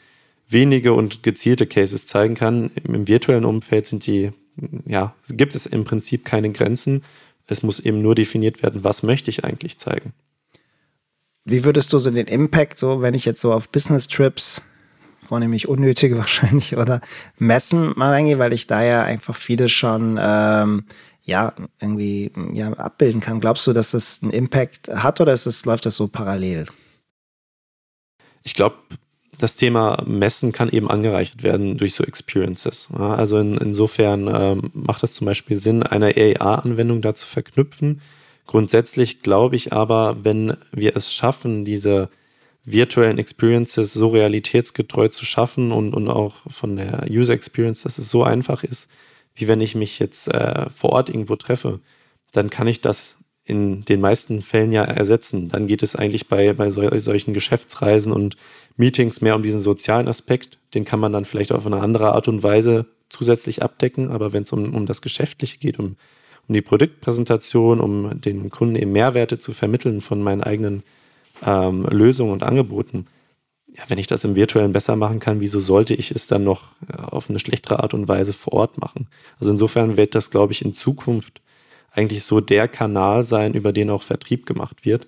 S2: wenige und gezielte Cases zeigen kann. Im, Im, virtuellen Umfeld sind die, ja, gibt es im Prinzip keine Grenzen. Es muss eben nur definiert werden, was möchte ich eigentlich zeigen.
S3: Wie würdest du so den Impact, so wenn ich jetzt so auf Business Trips, vornehmlich unnötige *laughs* wahrscheinlich, oder Messen mal reingehe, weil ich da ja einfach viele schon ähm, ja, irgendwie ja, abbilden kann. Glaubst du, dass das einen Impact hat oder ist das, läuft das so parallel?
S2: Ich glaube, das Thema Messen kann eben angereichert werden durch so Experiences. Ja, also in, insofern ähm, macht es zum Beispiel Sinn, eine AR-Anwendung da zu verknüpfen. Grundsätzlich glaube ich aber, wenn wir es schaffen, diese virtuellen Experiences so realitätsgetreu zu schaffen und, und auch von der User Experience, dass es so einfach ist, wie wenn ich mich jetzt äh, vor Ort irgendwo treffe, dann kann ich das in den meisten Fällen ja ersetzen. Dann geht es eigentlich bei, bei so, solchen Geschäftsreisen und Meetings mehr um diesen sozialen Aspekt. Den kann man dann vielleicht auf eine andere Art und Weise zusätzlich abdecken. Aber wenn es um, um das Geschäftliche geht, um, um die Produktpräsentation, um den Kunden eben Mehrwerte zu vermitteln von meinen eigenen ähm, Lösungen und Angeboten, ja, wenn ich das im Virtuellen besser machen kann, wieso sollte ich es dann noch äh, auf eine schlechtere Art und Weise vor Ort machen? Also insofern wird das, glaube ich, in Zukunft eigentlich so der Kanal sein, über den auch Vertrieb gemacht wird.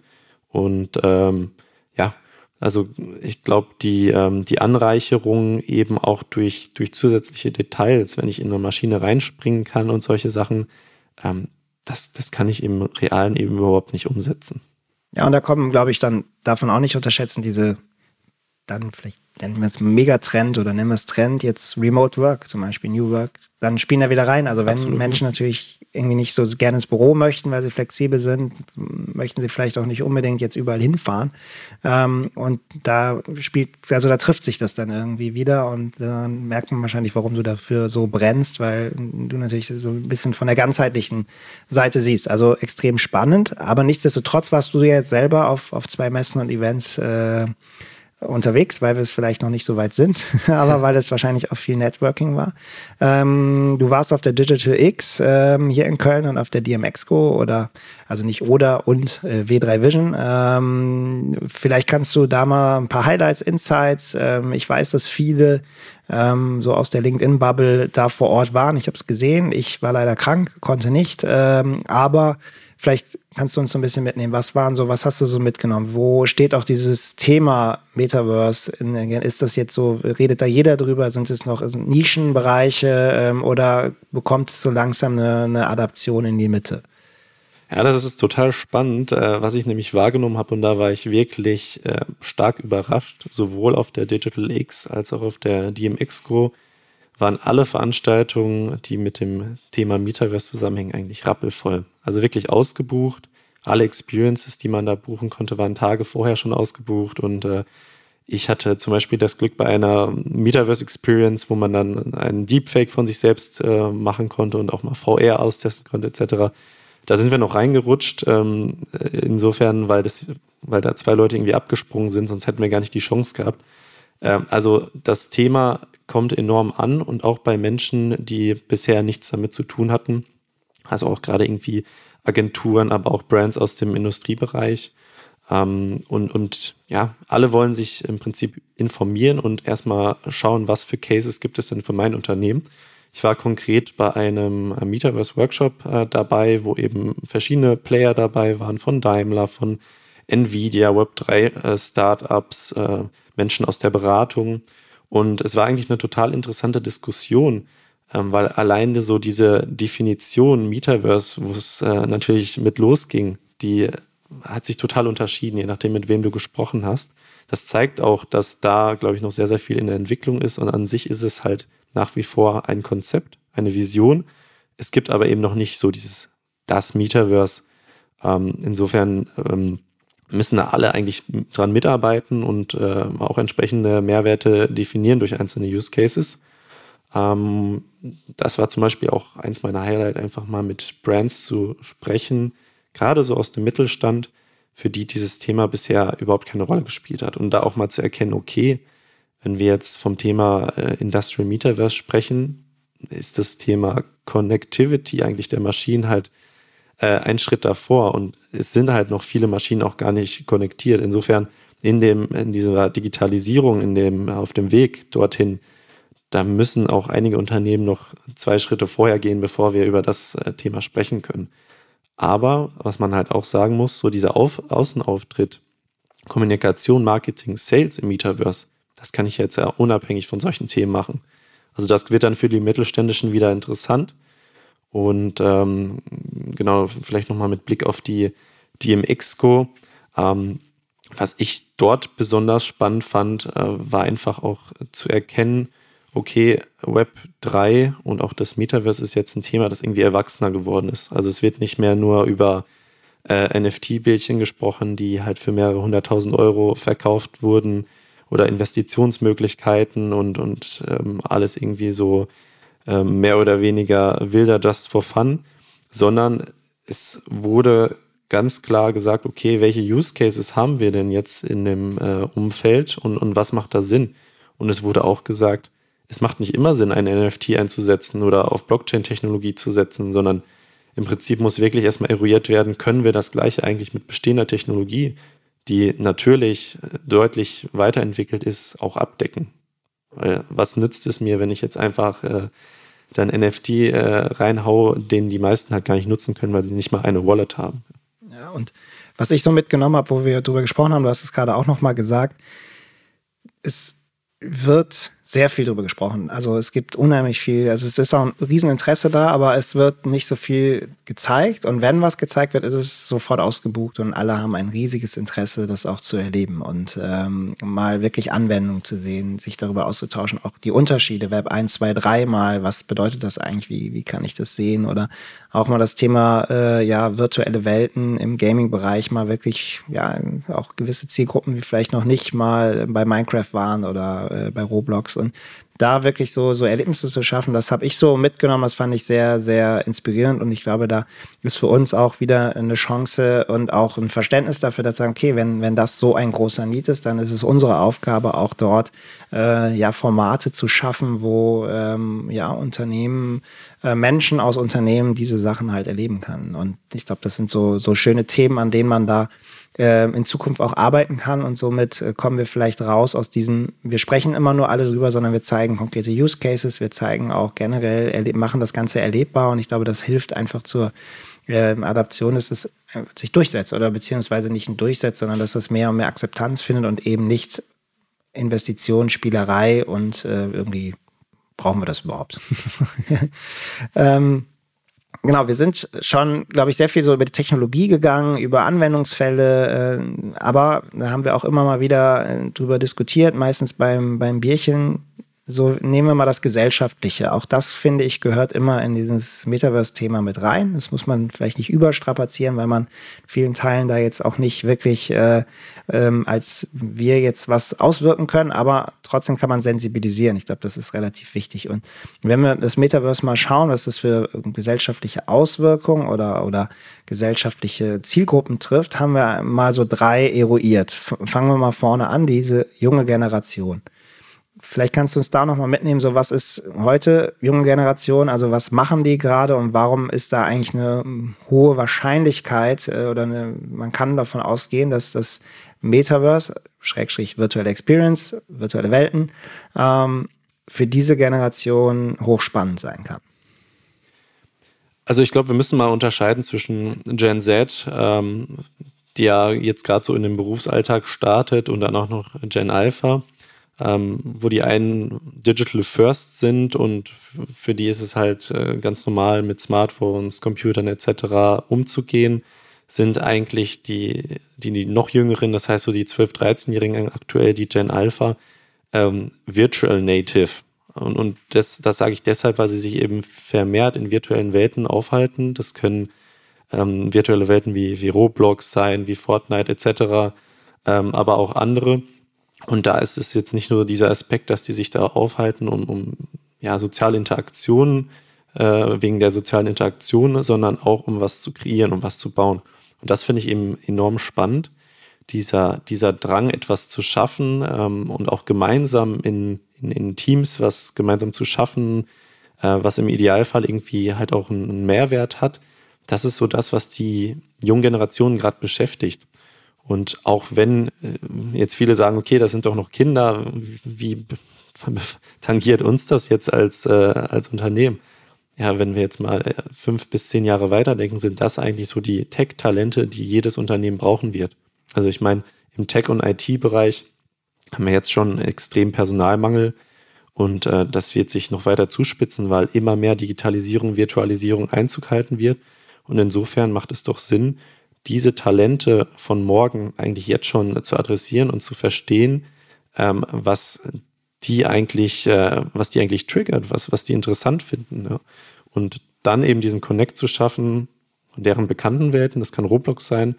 S2: Und ähm, ja, also ich glaube, die, ähm, die Anreicherung eben auch durch, durch zusätzliche Details, wenn ich in eine Maschine reinspringen kann und solche Sachen, ähm, das, das kann ich im Realen eben überhaupt nicht umsetzen.
S3: Ja, und da kommen, glaube ich, dann davon auch nicht unterschätzen, diese dann vielleicht nennen wir es Megatrend oder nennen wir es Trend, jetzt Remote Work zum Beispiel, New Work, dann spielen da wieder rein. Also wenn Absolut. Menschen natürlich irgendwie nicht so gerne ins Büro möchten, weil sie flexibel sind, möchten sie vielleicht auch nicht unbedingt jetzt überall hinfahren. Ähm, und da spielt, also da trifft sich das dann irgendwie wieder und dann merkt man wahrscheinlich, warum du dafür so brennst, weil du natürlich so ein bisschen von der ganzheitlichen Seite siehst. Also extrem spannend, aber nichtsdestotrotz warst du jetzt selber auf, auf zwei Messen und Events äh, unterwegs, weil wir es vielleicht noch nicht so weit sind, *laughs* aber weil es wahrscheinlich auch viel Networking war. Ähm, du warst auf der Digital X ähm, hier in Köln und auf der DMXCO oder, also nicht oder und äh, W3 Vision. Ähm, vielleicht kannst du da mal ein paar Highlights, Insights. Ähm, ich weiß, dass viele ähm, so aus der LinkedIn-Bubble da vor Ort waren. Ich habe es gesehen. Ich war leider krank, konnte nicht, ähm, aber Vielleicht kannst du uns so ein bisschen mitnehmen. Was waren so, was hast du so mitgenommen? Wo steht auch dieses Thema Metaverse? Ist das jetzt so, redet da jeder drüber? Sind es noch Nischenbereiche ähm, oder bekommt es so langsam eine, eine Adaption in die Mitte?
S2: Ja, das ist total spannend, äh, was ich nämlich wahrgenommen habe und da war ich wirklich äh, stark überrascht, sowohl auf der Digital X als auch auf der DMX Go waren alle Veranstaltungen, die mit dem Thema Metaverse zusammenhängen, eigentlich rappelvoll. Also wirklich ausgebucht. Alle Experiences, die man da buchen konnte, waren Tage vorher schon ausgebucht und äh, ich hatte zum Beispiel das Glück bei einer Metaverse Experience, wo man dann einen Deepfake von sich selbst äh, machen konnte und auch mal VR austesten konnte, etc. Da sind wir noch reingerutscht. Ähm, insofern, weil, das, weil da zwei Leute irgendwie abgesprungen sind, sonst hätten wir gar nicht die Chance gehabt. Ähm, also das Thema kommt enorm an und auch bei Menschen, die bisher nichts damit zu tun hatten. Also auch gerade irgendwie Agenturen, aber auch Brands aus dem Industriebereich. Ähm, und, und ja, alle wollen sich im Prinzip informieren und erstmal schauen, was für Cases gibt es denn für mein Unternehmen. Ich war konkret bei einem Metaverse Workshop äh, dabei, wo eben verschiedene Player dabei waren, von Daimler, von Nvidia, Web3 äh, Startups, äh, Menschen aus der Beratung. Und es war eigentlich eine total interessante Diskussion, ähm, weil alleine so diese Definition Metaverse, wo es äh, natürlich mit losging, die hat sich total unterschieden, je nachdem, mit wem du gesprochen hast. Das zeigt auch, dass da, glaube ich, noch sehr, sehr viel in der Entwicklung ist und an sich ist es halt nach wie vor ein Konzept, eine Vision. Es gibt aber eben noch nicht so dieses, das Metaverse. Ähm, insofern ähm, müssen da alle eigentlich dran mitarbeiten und äh, auch entsprechende Mehrwerte definieren durch einzelne Use Cases. Ähm, das war zum Beispiel auch eins meiner Highlights, einfach mal mit Brands zu sprechen, gerade so aus dem Mittelstand, für die dieses Thema bisher überhaupt keine Rolle gespielt hat. Und da auch mal zu erkennen, okay, wenn wir jetzt vom Thema äh, Industrial Metaverse sprechen, ist das Thema Connectivity eigentlich der Maschinen halt äh, ein Schritt davor und es sind halt noch viele Maschinen auch gar nicht konnektiert. Insofern in dem, in dieser Digitalisierung, in dem, auf dem Weg dorthin, da müssen auch einige Unternehmen noch zwei Schritte vorher gehen, bevor wir über das äh, Thema sprechen können. Aber was man halt auch sagen muss, so dieser auf Außenauftritt, Kommunikation, Marketing, Sales im Metaverse, das kann ich jetzt ja unabhängig von solchen Themen machen. Also das wird dann für die Mittelständischen wieder interessant. Und ähm, genau, vielleicht nochmal mit Blick auf die DMX-Co. Ähm, was ich dort besonders spannend fand, äh, war einfach auch zu erkennen, okay, Web 3 und auch das Metaverse ist jetzt ein Thema, das irgendwie erwachsener geworden ist. Also es wird nicht mehr nur über äh, NFT-Bildchen gesprochen, die halt für mehrere hunderttausend Euro verkauft wurden oder Investitionsmöglichkeiten und, und ähm, alles irgendwie so ähm, mehr oder weniger wilder just for fun, sondern es wurde ganz klar gesagt, okay, welche Use Cases haben wir denn jetzt in dem äh, Umfeld und, und was macht da Sinn? Und es wurde auch gesagt, es macht nicht immer Sinn, ein NFT einzusetzen oder auf Blockchain-Technologie zu setzen, sondern im Prinzip muss wirklich erstmal eruiert werden, können wir das gleiche eigentlich mit bestehender Technologie, die natürlich äh, deutlich weiterentwickelt ist, auch abdecken. Was nützt es mir, wenn ich jetzt einfach äh, dann NFT äh, reinhau, den die meisten halt gar nicht nutzen können, weil sie nicht mal eine Wallet haben.
S3: Ja, und was ich so mitgenommen habe, wo wir darüber gesprochen haben, du hast es gerade auch nochmal gesagt, es wird sehr viel darüber gesprochen. Also es gibt unheimlich viel, also es ist auch ein Rieseninteresse da, aber es wird nicht so viel gezeigt. Und wenn was gezeigt wird, ist es sofort ausgebucht und alle haben ein riesiges Interesse, das auch zu erleben und ähm, mal wirklich Anwendung zu sehen, sich darüber auszutauschen, auch die Unterschiede, Web 1, 2, 3 mal, was bedeutet das eigentlich, wie, wie kann ich das sehen? Oder auch mal das Thema äh, ja, virtuelle Welten im Gaming-Bereich mal wirklich, ja, auch gewisse Zielgruppen, die vielleicht noch nicht mal bei Minecraft waren oder äh, bei Roblox und da wirklich so, so Erlebnisse zu schaffen, das habe ich so mitgenommen, das fand ich sehr, sehr inspirierend und ich glaube, da ist für uns auch wieder eine Chance und auch ein Verständnis dafür, dass sagen, okay, wenn, wenn das so ein großer Need ist, dann ist es unsere Aufgabe, auch dort äh, ja Formate zu schaffen, wo ähm, ja Unternehmen, äh, Menschen aus Unternehmen diese Sachen halt erleben kann. Und ich glaube, das sind so, so schöne Themen, an denen man da äh, in Zukunft auch arbeiten kann. Und somit äh, kommen wir vielleicht raus aus diesen, wir sprechen immer nur alle drüber, sondern wir zeigen konkrete Use Cases, wir zeigen auch generell, machen das Ganze erlebbar. Und ich glaube, das hilft einfach zur äh, Adaption, dass es sich durchsetzt oder beziehungsweise nicht ein Durchsetzt, sondern dass es mehr und mehr Akzeptanz findet und eben nicht Investition, Spielerei und äh, irgendwie brauchen wir das überhaupt. *laughs* ähm, genau, wir sind schon, glaube ich, sehr viel so über die Technologie gegangen, über Anwendungsfälle, äh, aber da haben wir auch immer mal wieder äh, drüber diskutiert, meistens beim, beim Bierchen. So nehmen wir mal das Gesellschaftliche. Auch das, finde ich, gehört immer in dieses Metaverse-Thema mit rein. Das muss man vielleicht nicht überstrapazieren, weil man vielen Teilen da jetzt auch nicht wirklich äh, ähm, als wir jetzt was auswirken können, aber trotzdem kann man sensibilisieren. Ich glaube, das ist relativ wichtig. Und wenn wir das Metaverse mal schauen, was das für gesellschaftliche Auswirkungen oder, oder gesellschaftliche Zielgruppen trifft, haben wir mal so drei eruiert. Fangen wir mal vorne an, diese junge Generation. Vielleicht kannst du uns da nochmal mitnehmen, so was ist heute junge Generation, also was machen die gerade und warum ist da eigentlich eine hohe Wahrscheinlichkeit äh, oder eine, man kann davon ausgehen, dass das Metaverse, Schrägstrich virtuelle Experience, virtuelle Welten, ähm, für diese Generation hochspannend sein kann.
S2: Also ich glaube, wir müssen mal unterscheiden zwischen Gen Z, ähm, die ja jetzt gerade so in den Berufsalltag startet und dann auch noch Gen Alpha, ähm, wo die einen digital first sind und für die ist es halt äh, ganz normal mit Smartphones, Computern etc. umzugehen sind eigentlich die, die, die noch jüngeren, das heißt so die 12-, 13-Jährigen aktuell, die Gen Alpha, ähm, Virtual Native. Und, und das, das sage ich deshalb, weil sie sich eben vermehrt in virtuellen Welten aufhalten. Das können ähm, virtuelle Welten wie, wie Roblox sein, wie Fortnite etc., ähm, aber auch andere. Und da ist es jetzt nicht nur dieser Aspekt, dass die sich da aufhalten, um, um ja, soziale Interaktionen, äh, wegen der sozialen Interaktion, sondern auch um was zu kreieren, um was zu bauen. Und das finde ich eben enorm spannend, dieser, dieser Drang, etwas zu schaffen ähm, und auch gemeinsam in, in, in, Teams was gemeinsam zu schaffen, äh, was im Idealfall irgendwie halt auch einen Mehrwert hat. Das ist so das, was die jungen Generationen gerade beschäftigt. Und auch wenn äh, jetzt viele sagen, okay, das sind doch noch Kinder, wie *laughs* tangiert uns das jetzt als, äh, als Unternehmen? ja, wenn wir jetzt mal äh, fünf bis zehn Jahre weiterdenken, sind das eigentlich so die Tech-Talente, die jedes Unternehmen brauchen wird. Also ich meine, im Tech- und IT-Bereich haben wir jetzt schon extrem Personalmangel und äh, das wird sich noch weiter zuspitzen, weil immer mehr Digitalisierung, Virtualisierung Einzug halten wird. Und insofern macht es doch Sinn, diese Talente von morgen eigentlich jetzt schon zu adressieren und zu verstehen, ähm, was die eigentlich, äh, was die eigentlich triggert, was, was die interessant finden. Ja. Und dann eben diesen Connect zu schaffen von deren bekannten Welten, das kann Roblox sein,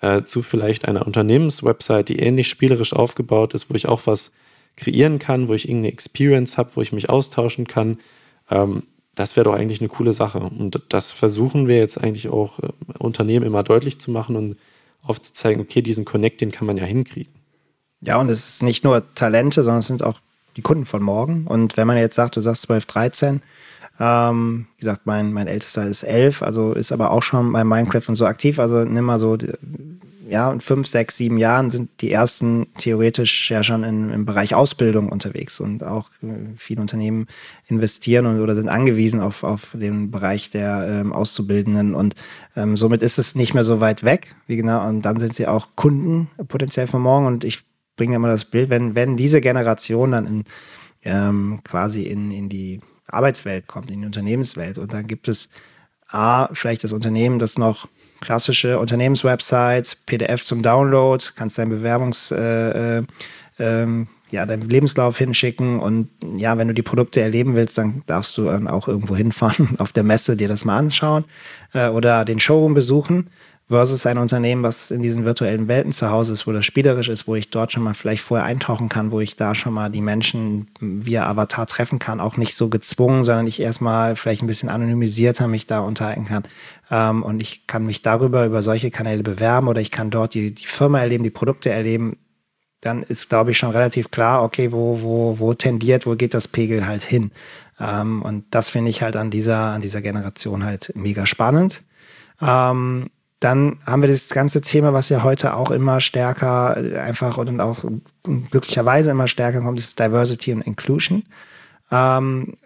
S2: äh, zu vielleicht einer Unternehmenswebsite, die ähnlich spielerisch aufgebaut ist, wo ich auch was kreieren kann, wo ich irgendeine Experience habe, wo ich mich austauschen kann. Ähm, das wäre doch eigentlich eine coole Sache. Und das versuchen wir jetzt eigentlich auch äh, Unternehmen immer deutlich zu machen und aufzuzeigen, okay, diesen Connect, den kann man ja hinkriegen.
S3: Ja, und es ist nicht nur Talente, sondern es sind auch die Kunden von morgen. Und wenn man jetzt sagt, du sagst 12, 13, ähm, wie gesagt, mein, mein ältester ist 11, also ist aber auch schon bei Minecraft und so aktiv. Also nimm mal so, ja, in fünf, sechs, sieben Jahren sind die ersten theoretisch ja schon in, im Bereich Ausbildung unterwegs und auch äh, viele Unternehmen investieren und, oder sind angewiesen auf, auf den Bereich der ähm, Auszubildenden und ähm, somit ist es nicht mehr so weit weg. Wie genau, und dann sind sie auch Kunden potenziell von morgen und ich bringe immer das Bild, wenn, wenn diese Generation dann in ähm, quasi in, in die Arbeitswelt kommt, in die Unternehmenswelt. Und dann gibt es A, vielleicht das Unternehmen, das noch klassische Unternehmenswebsite, PDF zum Download, kannst dein Bewerbungs, äh, äh, ähm, ja, deinen Lebenslauf hinschicken und ja, wenn du die Produkte erleben willst, dann darfst du dann auch irgendwo hinfahren, *laughs* auf der Messe dir das mal anschauen äh, oder den Showroom besuchen versus ein Unternehmen, was in diesen virtuellen Welten zu Hause ist, wo das spielerisch ist, wo ich dort schon mal vielleicht vorher eintauchen kann, wo ich da schon mal die Menschen via Avatar treffen kann, auch nicht so gezwungen, sondern ich erstmal vielleicht ein bisschen anonymisierter mich da unterhalten kann. Ähm, und ich kann mich darüber, über solche Kanäle bewerben oder ich kann dort die, die Firma erleben, die Produkte erleben. Dann ist, glaube ich, schon relativ klar, okay, wo, wo, wo tendiert, wo geht das Pegel halt hin? Ähm, und das finde ich halt an dieser, an dieser Generation halt mega spannend. Ähm, dann haben wir das ganze Thema, was ja heute auch immer stärker äh, einfach und auch glücklicherweise immer stärker kommt, ist Diversity und Inclusion. Ähm,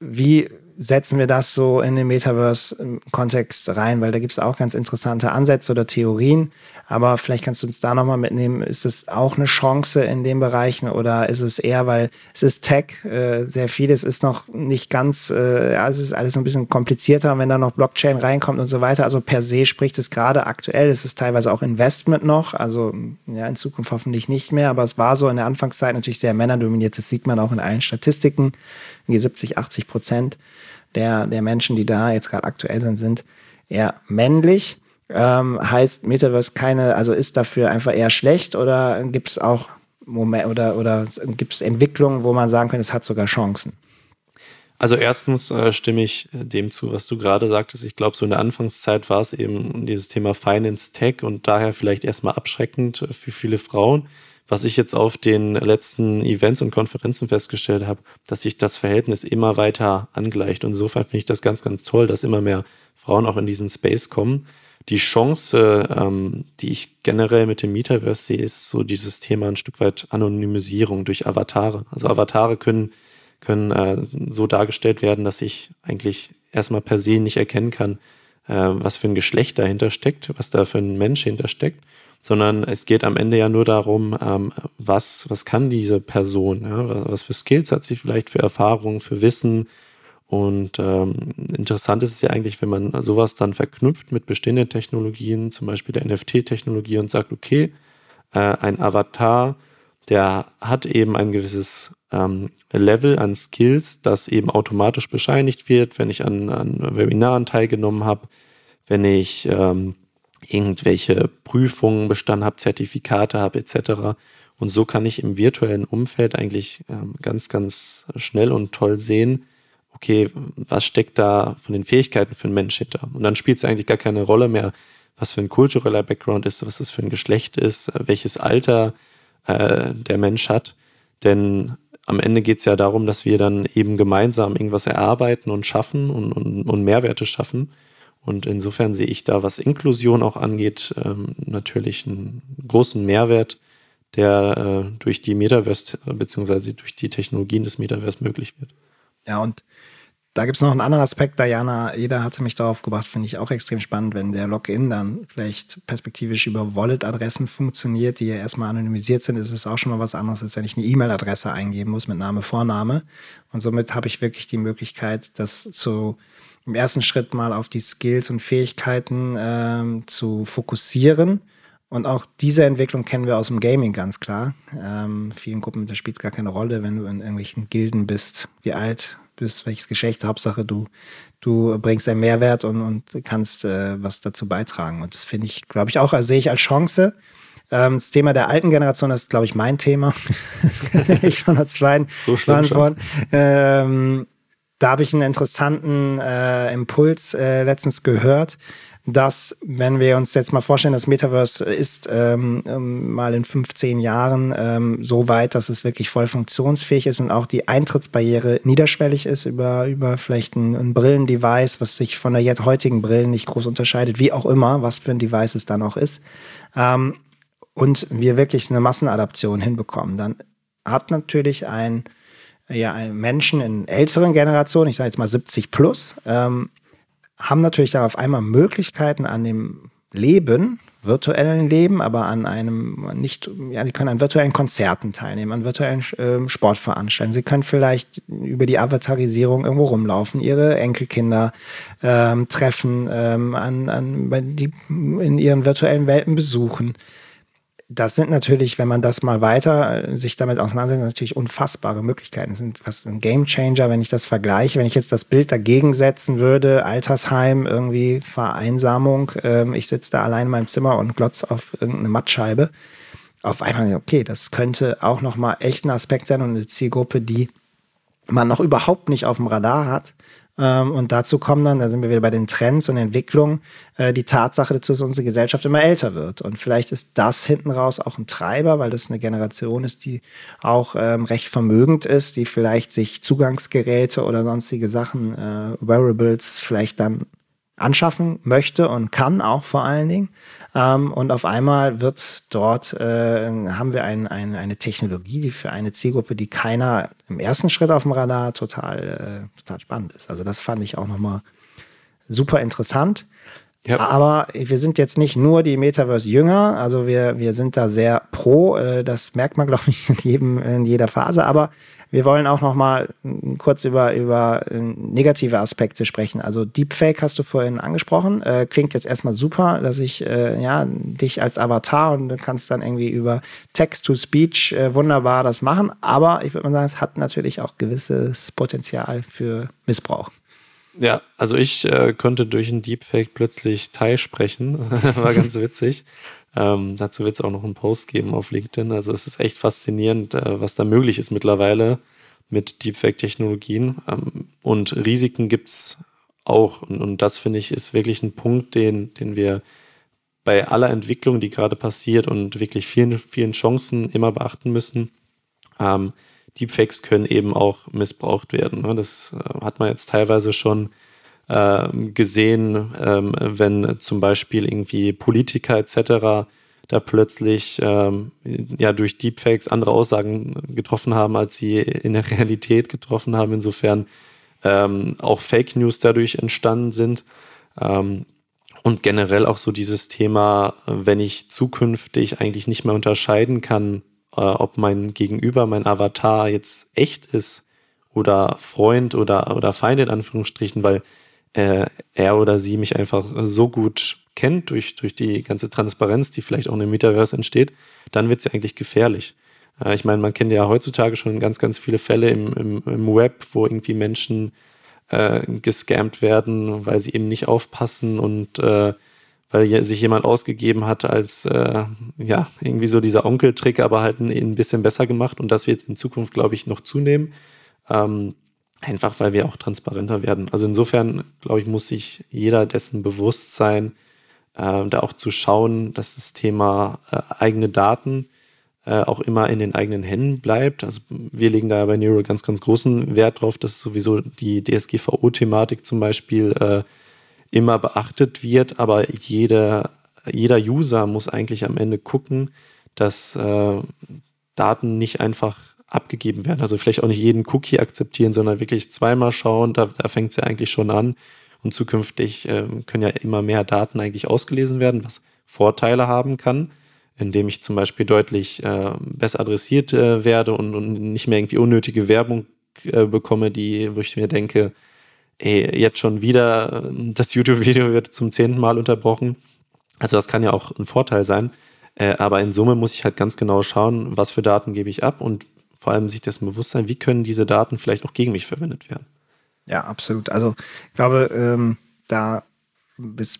S3: wie setzen wir das so in den Metaverse-Kontext rein? Weil da gibt es auch ganz interessante Ansätze oder Theorien. Aber vielleicht kannst du uns da nochmal mitnehmen. Ist es auch eine Chance in den Bereichen oder ist es eher, weil es ist Tech, äh, sehr vieles ist noch nicht ganz, äh, also es ist alles ein bisschen komplizierter, wenn da noch Blockchain reinkommt und so weiter. Also per se spricht es gerade aktuell, es ist teilweise auch Investment noch, also ja, in Zukunft hoffentlich nicht mehr, aber es war so in der Anfangszeit natürlich sehr männerdominiert. Das sieht man auch in allen Statistiken. 70, 80 Prozent der, der Menschen, die da jetzt gerade aktuell sind, sind eher männlich. Ähm, heißt Metaverse keine, also ist dafür einfach eher schlecht oder gibt es auch Moment oder, oder gibt es Entwicklungen, wo man sagen kann, es hat sogar Chancen?
S2: Also erstens äh, stimme ich dem zu, was du gerade sagtest. Ich glaube, so in der Anfangszeit war es eben dieses Thema Finance Tech und daher vielleicht erstmal abschreckend für viele Frauen. Was ich jetzt auf den letzten Events und Konferenzen festgestellt habe, dass sich das Verhältnis immer weiter angleicht. Und insofern finde ich das ganz, ganz toll, dass immer mehr Frauen auch in diesen Space kommen die Chance, ähm, die ich generell mit dem Metaverse sehe, ist so dieses Thema ein Stück weit Anonymisierung durch Avatare. Also Avatare können, können äh, so dargestellt werden, dass ich eigentlich erstmal per se nicht erkennen kann, äh, was für ein Geschlecht dahinter steckt, was da für ein Mensch hintersteckt, sondern es geht am Ende ja nur darum, ähm, was, was kann diese Person, ja? was, was für Skills hat sie vielleicht, für Erfahrungen, für Wissen, und ähm, interessant ist es ja eigentlich, wenn man sowas dann verknüpft mit bestehenden Technologien, zum Beispiel der NFT-Technologie und sagt, okay, äh, ein Avatar, der hat eben ein gewisses ähm, Level an Skills, das eben automatisch bescheinigt wird, wenn ich an, an Webinaren teilgenommen habe, wenn ich ähm, irgendwelche Prüfungen bestanden habe, Zertifikate habe etc. Und so kann ich im virtuellen Umfeld eigentlich ähm, ganz, ganz schnell und toll sehen, okay, was steckt da von den Fähigkeiten für einen Mensch hinter? Und dann spielt es eigentlich gar keine Rolle mehr, was für ein kultureller Background ist, was es für ein Geschlecht ist, äh, welches Alter äh, der Mensch hat. Denn am Ende geht es ja darum, dass wir dann eben gemeinsam irgendwas erarbeiten und schaffen und, und, und Mehrwerte schaffen. Und insofern sehe ich da, was Inklusion auch angeht, ähm, natürlich einen großen Mehrwert, der äh, durch die Metaverse bzw. durch die Technologien des Metaverse möglich wird.
S3: Ja, und da gibt es noch einen anderen Aspekt, Diana, jeder hatte mich darauf gebracht, finde ich auch extrem spannend, wenn der Login dann vielleicht perspektivisch über Wallet-Adressen funktioniert, die ja erstmal anonymisiert sind, ist es auch schon mal was anderes, als wenn ich eine E-Mail-Adresse eingeben muss mit Name, Vorname. Und somit habe ich wirklich die Möglichkeit, das zu im ersten Schritt mal auf die Skills und Fähigkeiten ähm, zu fokussieren. Und auch diese Entwicklung kennen wir aus dem Gaming ganz klar. Ähm, vielen Gruppen, da spielt es gar keine Rolle, wenn du in irgendwelchen Gilden bist, wie alt bist, welches Geschlecht, Hauptsache du, du bringst einen Mehrwert und, und kannst äh, was dazu beitragen. Und das finde ich, glaube ich, auch, also sehe ich als Chance. Ähm, das Thema der alten Generation, das ist, glaube ich, mein Thema. *laughs* ich schon als zweiten
S2: so beantworten.
S3: Ähm, da habe ich einen interessanten äh, Impuls äh, letztens gehört dass, wenn wir uns jetzt mal vorstellen, das Metaverse ist ähm, ähm, mal in 15 Jahren ähm, so weit, dass es wirklich voll funktionsfähig ist und auch die Eintrittsbarriere niederschwellig ist über, über vielleicht ein, ein Brillendevice, was sich von der jetzt heutigen Brillen nicht groß unterscheidet, wie auch immer, was für ein Device es dann auch ist. Ähm, und wir wirklich eine Massenadaption hinbekommen, dann hat natürlich ein, ja, Menschen in älteren Generationen, ich sage jetzt mal 70 plus, ähm, haben natürlich dann auf einmal Möglichkeiten an dem Leben virtuellen Leben, aber an einem nicht, ja, sie können an virtuellen Konzerten teilnehmen, an virtuellen äh, Sportveranstaltungen. Sie können vielleicht über die Avatarisierung irgendwo rumlaufen, ihre Enkelkinder ähm, treffen, ähm, an, an, die, in ihren virtuellen Welten besuchen das sind natürlich, wenn man das mal weiter äh, sich damit auseinandersetzt, natürlich unfassbare Möglichkeiten. Das sind fast ein Game Changer, wenn ich das vergleiche. Wenn ich jetzt das Bild dagegen setzen würde, Altersheim, irgendwie Vereinsamung, ähm, ich sitze da allein in meinem Zimmer und glotz auf irgendeine Mattscheibe. Auf einmal, okay, das könnte auch nochmal echt ein Aspekt sein und eine Zielgruppe, die man noch überhaupt nicht auf dem Radar hat. Ähm, und dazu kommen dann, da sind wir wieder bei den Trends und Entwicklungen, äh, die Tatsache dazu, dass unsere Gesellschaft immer älter wird. Und vielleicht ist das hinten raus auch ein Treiber, weil das eine Generation ist, die auch ähm, recht vermögend ist, die vielleicht sich Zugangsgeräte oder sonstige Sachen, äh, Wearables vielleicht dann anschaffen möchte und kann auch vor allen Dingen. Ähm, und auf einmal wird dort, äh, haben wir ein, ein, eine Technologie, die für eine Zielgruppe, die keiner im ersten Schritt auf dem Radar total, äh, total spannend ist. Also das fand ich auch nochmal super interessant. Ja. Aber wir sind jetzt nicht nur die Metaverse-Jünger, also wir, wir sind da sehr pro, äh, das merkt man, *laughs* glaube ich, in, jedem, in jeder Phase, aber wir wollen auch noch mal kurz über, über äh, negative Aspekte sprechen. Also Deepfake hast du vorhin angesprochen. Äh, klingt jetzt erstmal super, dass ich äh, ja, dich als Avatar und du kannst dann irgendwie über Text-to-Speech äh, wunderbar das machen. Aber ich würde mal sagen, es hat natürlich auch gewisses Potenzial für Missbrauch.
S2: Ja, also ich äh, konnte durch ein Deepfake plötzlich Thai sprechen. *laughs* War ganz witzig. Ähm, dazu wird es auch noch einen Post geben auf LinkedIn. Also es ist echt faszinierend, äh, was da möglich ist mittlerweile mit Deepfake-Technologien. Ähm, und Risiken gibt es auch. Und, und das finde ich ist wirklich ein Punkt, den, den wir bei aller Entwicklung, die gerade passiert und wirklich vielen, vielen Chancen immer beachten müssen. Ähm, Deepfakes können eben auch missbraucht werden. Ne? Das äh, hat man jetzt teilweise schon äh, gesehen, ähm, wenn zum Beispiel irgendwie Politiker etc. da plötzlich ähm, ja durch Deepfakes andere Aussagen getroffen haben, als sie in der *laughs* Realität getroffen haben. Insofern ähm, auch Fake News dadurch entstanden sind. Ähm, und generell auch so dieses Thema, wenn ich zukünftig eigentlich nicht mehr unterscheiden kann, äh, ob mein Gegenüber, mein Avatar jetzt echt ist oder Freund oder, oder Feind in Anführungsstrichen, weil äh, er oder sie mich einfach so gut kennt durch, durch die ganze Transparenz, die vielleicht auch in dem Metaverse entsteht, dann wird es ja eigentlich gefährlich. Äh, ich meine, man kennt ja heutzutage schon ganz, ganz viele Fälle im, im, im Web, wo irgendwie Menschen äh, gescammt werden, weil sie eben nicht aufpassen und äh, weil sich jemand ausgegeben hat als äh, ja irgendwie so dieser Onkeltrick, aber halt ein, ein bisschen besser gemacht und das wird in Zukunft, glaube ich, noch zunehmen. Ähm, Einfach weil wir auch transparenter werden. Also insofern, glaube ich, muss sich jeder dessen bewusst sein, äh, da auch zu schauen, dass das Thema äh, eigene Daten äh, auch immer in den eigenen Händen bleibt. Also wir legen da bei Neuro ganz, ganz großen Wert drauf, dass sowieso die DSGVO-Thematik zum Beispiel äh, immer beachtet wird, aber jeder, jeder User muss eigentlich am Ende gucken, dass äh, Daten nicht einfach abgegeben werden. Also vielleicht auch nicht jeden Cookie akzeptieren, sondern wirklich zweimal schauen. Da, da fängt es ja eigentlich schon an. Und zukünftig äh, können ja immer mehr Daten eigentlich ausgelesen werden, was Vorteile haben kann, indem ich zum Beispiel deutlich äh, besser adressiert äh, werde und, und, nicht mehr irgendwie unnötige Werbung äh, bekomme, die, wo ich mir denke, ey, jetzt schon wieder äh, das YouTube-Video wird zum zehnten Mal unterbrochen. Also das kann ja auch ein Vorteil sein. Äh, aber in Summe muss ich halt ganz genau schauen, was für Daten gebe ich ab und vor allem sich dessen bewusst sein, wie können diese Daten vielleicht auch gegen mich verwendet werden.
S3: Ja, absolut. Also ich glaube, ähm, da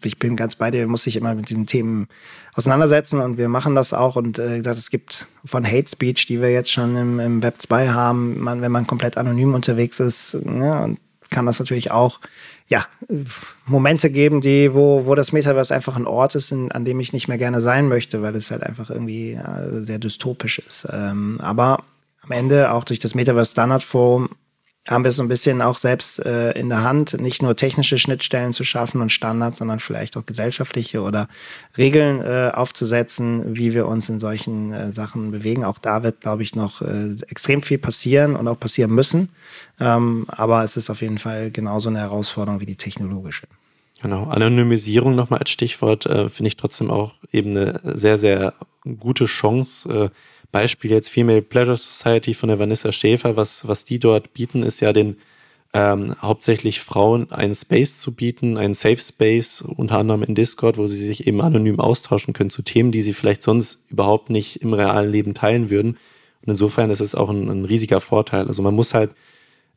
S3: ich bin ganz bei dir, muss sich immer mit diesen Themen auseinandersetzen und wir machen das auch. Und äh, gesagt, es gibt von Hate Speech, die wir jetzt schon im, im Web 2 haben, man, wenn man komplett anonym unterwegs ist, ne, und kann das natürlich auch ja, Momente geben, die, wo, wo das Metaverse einfach ein Ort ist, in, an dem ich nicht mehr gerne sein möchte, weil es halt einfach irgendwie ja, sehr dystopisch ist. Ähm, aber am Ende auch durch das Metaverse Standard Forum haben wir so ein bisschen auch selbst äh, in der Hand, nicht nur technische Schnittstellen zu schaffen und Standards, sondern vielleicht auch gesellschaftliche oder Regeln äh, aufzusetzen, wie wir uns in solchen äh, Sachen bewegen. Auch da wird, glaube ich, noch äh, extrem viel passieren und auch passieren müssen. Ähm, aber es ist auf jeden Fall genauso eine Herausforderung wie die technologische.
S2: Genau, Anonymisierung nochmal als Stichwort äh, finde ich trotzdem auch eben eine sehr, sehr gute Chance. Beispiel jetzt Female Pleasure Society von der Vanessa Schäfer, was, was die dort bieten, ist ja den ähm, hauptsächlich Frauen einen Space zu bieten, einen Safe Space, unter anderem in Discord, wo sie sich eben anonym austauschen können zu Themen, die sie vielleicht sonst überhaupt nicht im realen Leben teilen würden. Und insofern ist es auch ein, ein riesiger Vorteil. Also man muss halt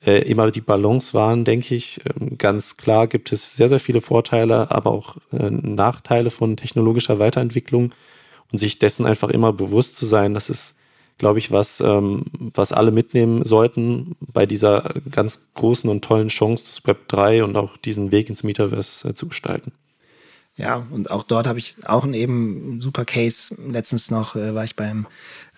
S2: äh, immer die Balance wahren, denke ich. Ähm, ganz klar gibt es sehr, sehr viele Vorteile, aber auch äh, Nachteile von technologischer Weiterentwicklung und sich dessen einfach immer bewusst zu sein, dass es glaube ich, was, ähm, was alle mitnehmen sollten bei dieser ganz großen und tollen Chance, das Web 3 und auch diesen Weg ins Metaverse äh, zu gestalten.
S3: Ja, und auch dort habe ich auch einen eben super Case. Letztens noch äh, war ich beim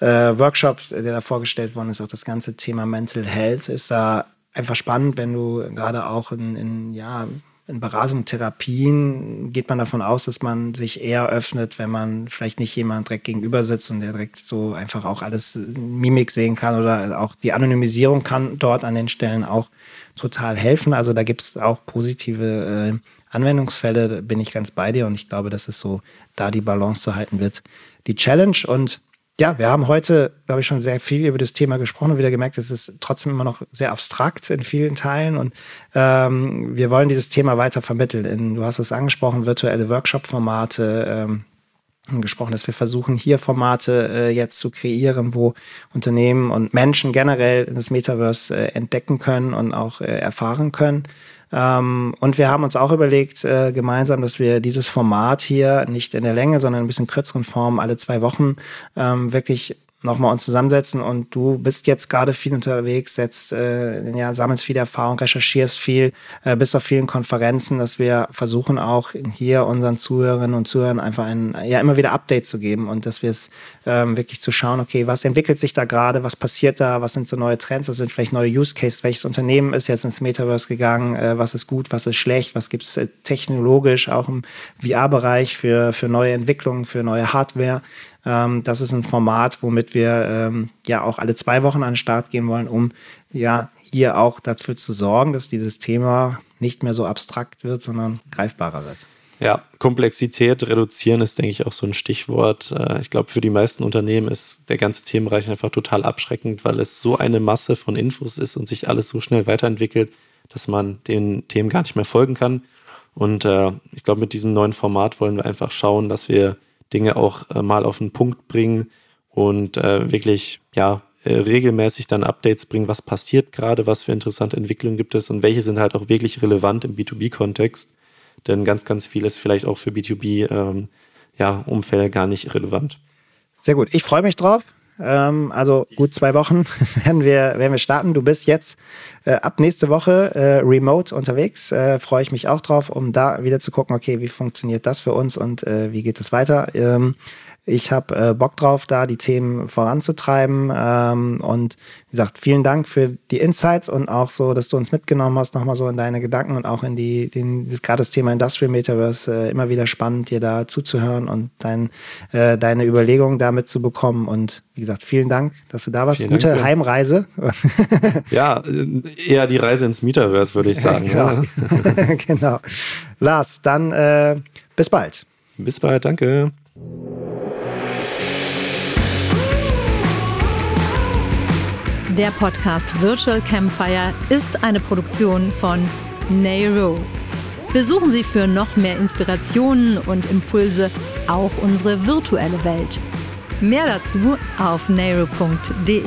S3: äh, Workshop, der da vorgestellt worden ist, auch das ganze Thema Mental Health ist da einfach spannend, wenn du gerade auch in, in ja, in Beratung, Therapien geht man davon aus, dass man sich eher öffnet, wenn man vielleicht nicht jemand direkt gegenüber sitzt und der direkt so einfach auch alles Mimik sehen kann oder auch die Anonymisierung kann dort an den Stellen auch total helfen. Also da gibt es auch positive äh, Anwendungsfälle, bin ich ganz bei dir und ich glaube, dass es so da die Balance zu halten wird. Die Challenge und ja, wir haben heute, glaube ich, schon sehr viel über das Thema gesprochen und wieder gemerkt, es ist trotzdem immer noch sehr abstrakt in vielen Teilen. Und ähm, wir wollen dieses Thema weiter vermitteln. In, du hast es angesprochen, virtuelle Workshop-Formate. Ähm, gesprochen, dass wir versuchen, hier Formate äh, jetzt zu kreieren, wo Unternehmen und Menschen generell das Metaverse äh, entdecken können und auch äh, erfahren können. Ähm, und wir haben uns auch überlegt, äh, gemeinsam, dass wir dieses Format hier nicht in der Länge, sondern ein bisschen kürzeren Form alle zwei Wochen ähm, wirklich nochmal uns zusammensetzen und du bist jetzt gerade viel unterwegs, setzt, äh, ja, sammelst viel Erfahrung, recherchierst viel, äh, bist auf vielen Konferenzen, dass wir versuchen auch hier unseren Zuhörerinnen und Zuhörern einfach ein, ja, immer wieder Update zu geben und dass wir es ähm, wirklich zu schauen, okay, was entwickelt sich da gerade, was passiert da, was sind so neue Trends, was sind vielleicht neue Use Cases, welches Unternehmen ist jetzt ins Metaverse gegangen, äh, was ist gut, was ist schlecht, was gibt es äh, technologisch auch im VR-Bereich für, für neue Entwicklungen, für neue Hardware. Ähm, das ist ein Format, womit wir ähm, ja auch alle zwei Wochen an den Start gehen wollen, um ja hier auch dafür zu sorgen, dass dieses Thema nicht mehr so abstrakt wird, sondern greifbarer wird.
S2: Ja, Komplexität reduzieren ist, denke ich, auch so ein Stichwort. Äh, ich glaube, für die meisten Unternehmen ist der ganze Themenbereich einfach total abschreckend, weil es so eine Masse von Infos ist und sich alles so schnell weiterentwickelt, dass man den Themen gar nicht mehr folgen kann. Und äh, ich glaube, mit diesem neuen Format wollen wir einfach schauen, dass wir Dinge auch äh, mal auf den Punkt bringen und äh, wirklich, ja, äh, regelmäßig dann Updates bringen, was passiert gerade, was für interessante Entwicklungen gibt es und welche sind halt auch wirklich relevant im B2B-Kontext. Denn ganz, ganz viel ist vielleicht auch für B2B-Umfälle ähm, ja, gar nicht relevant.
S3: Sehr gut. Ich freue mich drauf. Ähm, also gut zwei Wochen *laughs* werden wir, werden wir starten. Du bist jetzt äh, ab nächste Woche äh, remote unterwegs. Äh, Freue ich mich auch drauf, um da wieder zu gucken, okay, wie funktioniert das für uns und äh, wie geht es weiter. Ähm, ich habe äh, Bock drauf, da die Themen voranzutreiben. Ähm, und wie gesagt, vielen Dank für die Insights und auch so, dass du uns mitgenommen hast, nochmal so in deine Gedanken und auch in die, den, gerade das Thema Industrial Metaverse, äh, immer wieder spannend, dir da zuzuhören und dein, äh, deine Überlegungen damit zu bekommen. Und wie gesagt, vielen Dank, dass du da warst. Vielen Gute Dank, Heimreise. *laughs*
S2: ja, eher die Reise ins Metaverse, würde ich sagen.
S3: genau. *laughs* genau. Lars, dann äh, bis bald.
S2: Bis bald, danke.
S1: Der Podcast Virtual Campfire ist eine Produktion von Nairo. Besuchen Sie für noch mehr Inspirationen und Impulse auch unsere virtuelle Welt. Mehr dazu auf nairo.de.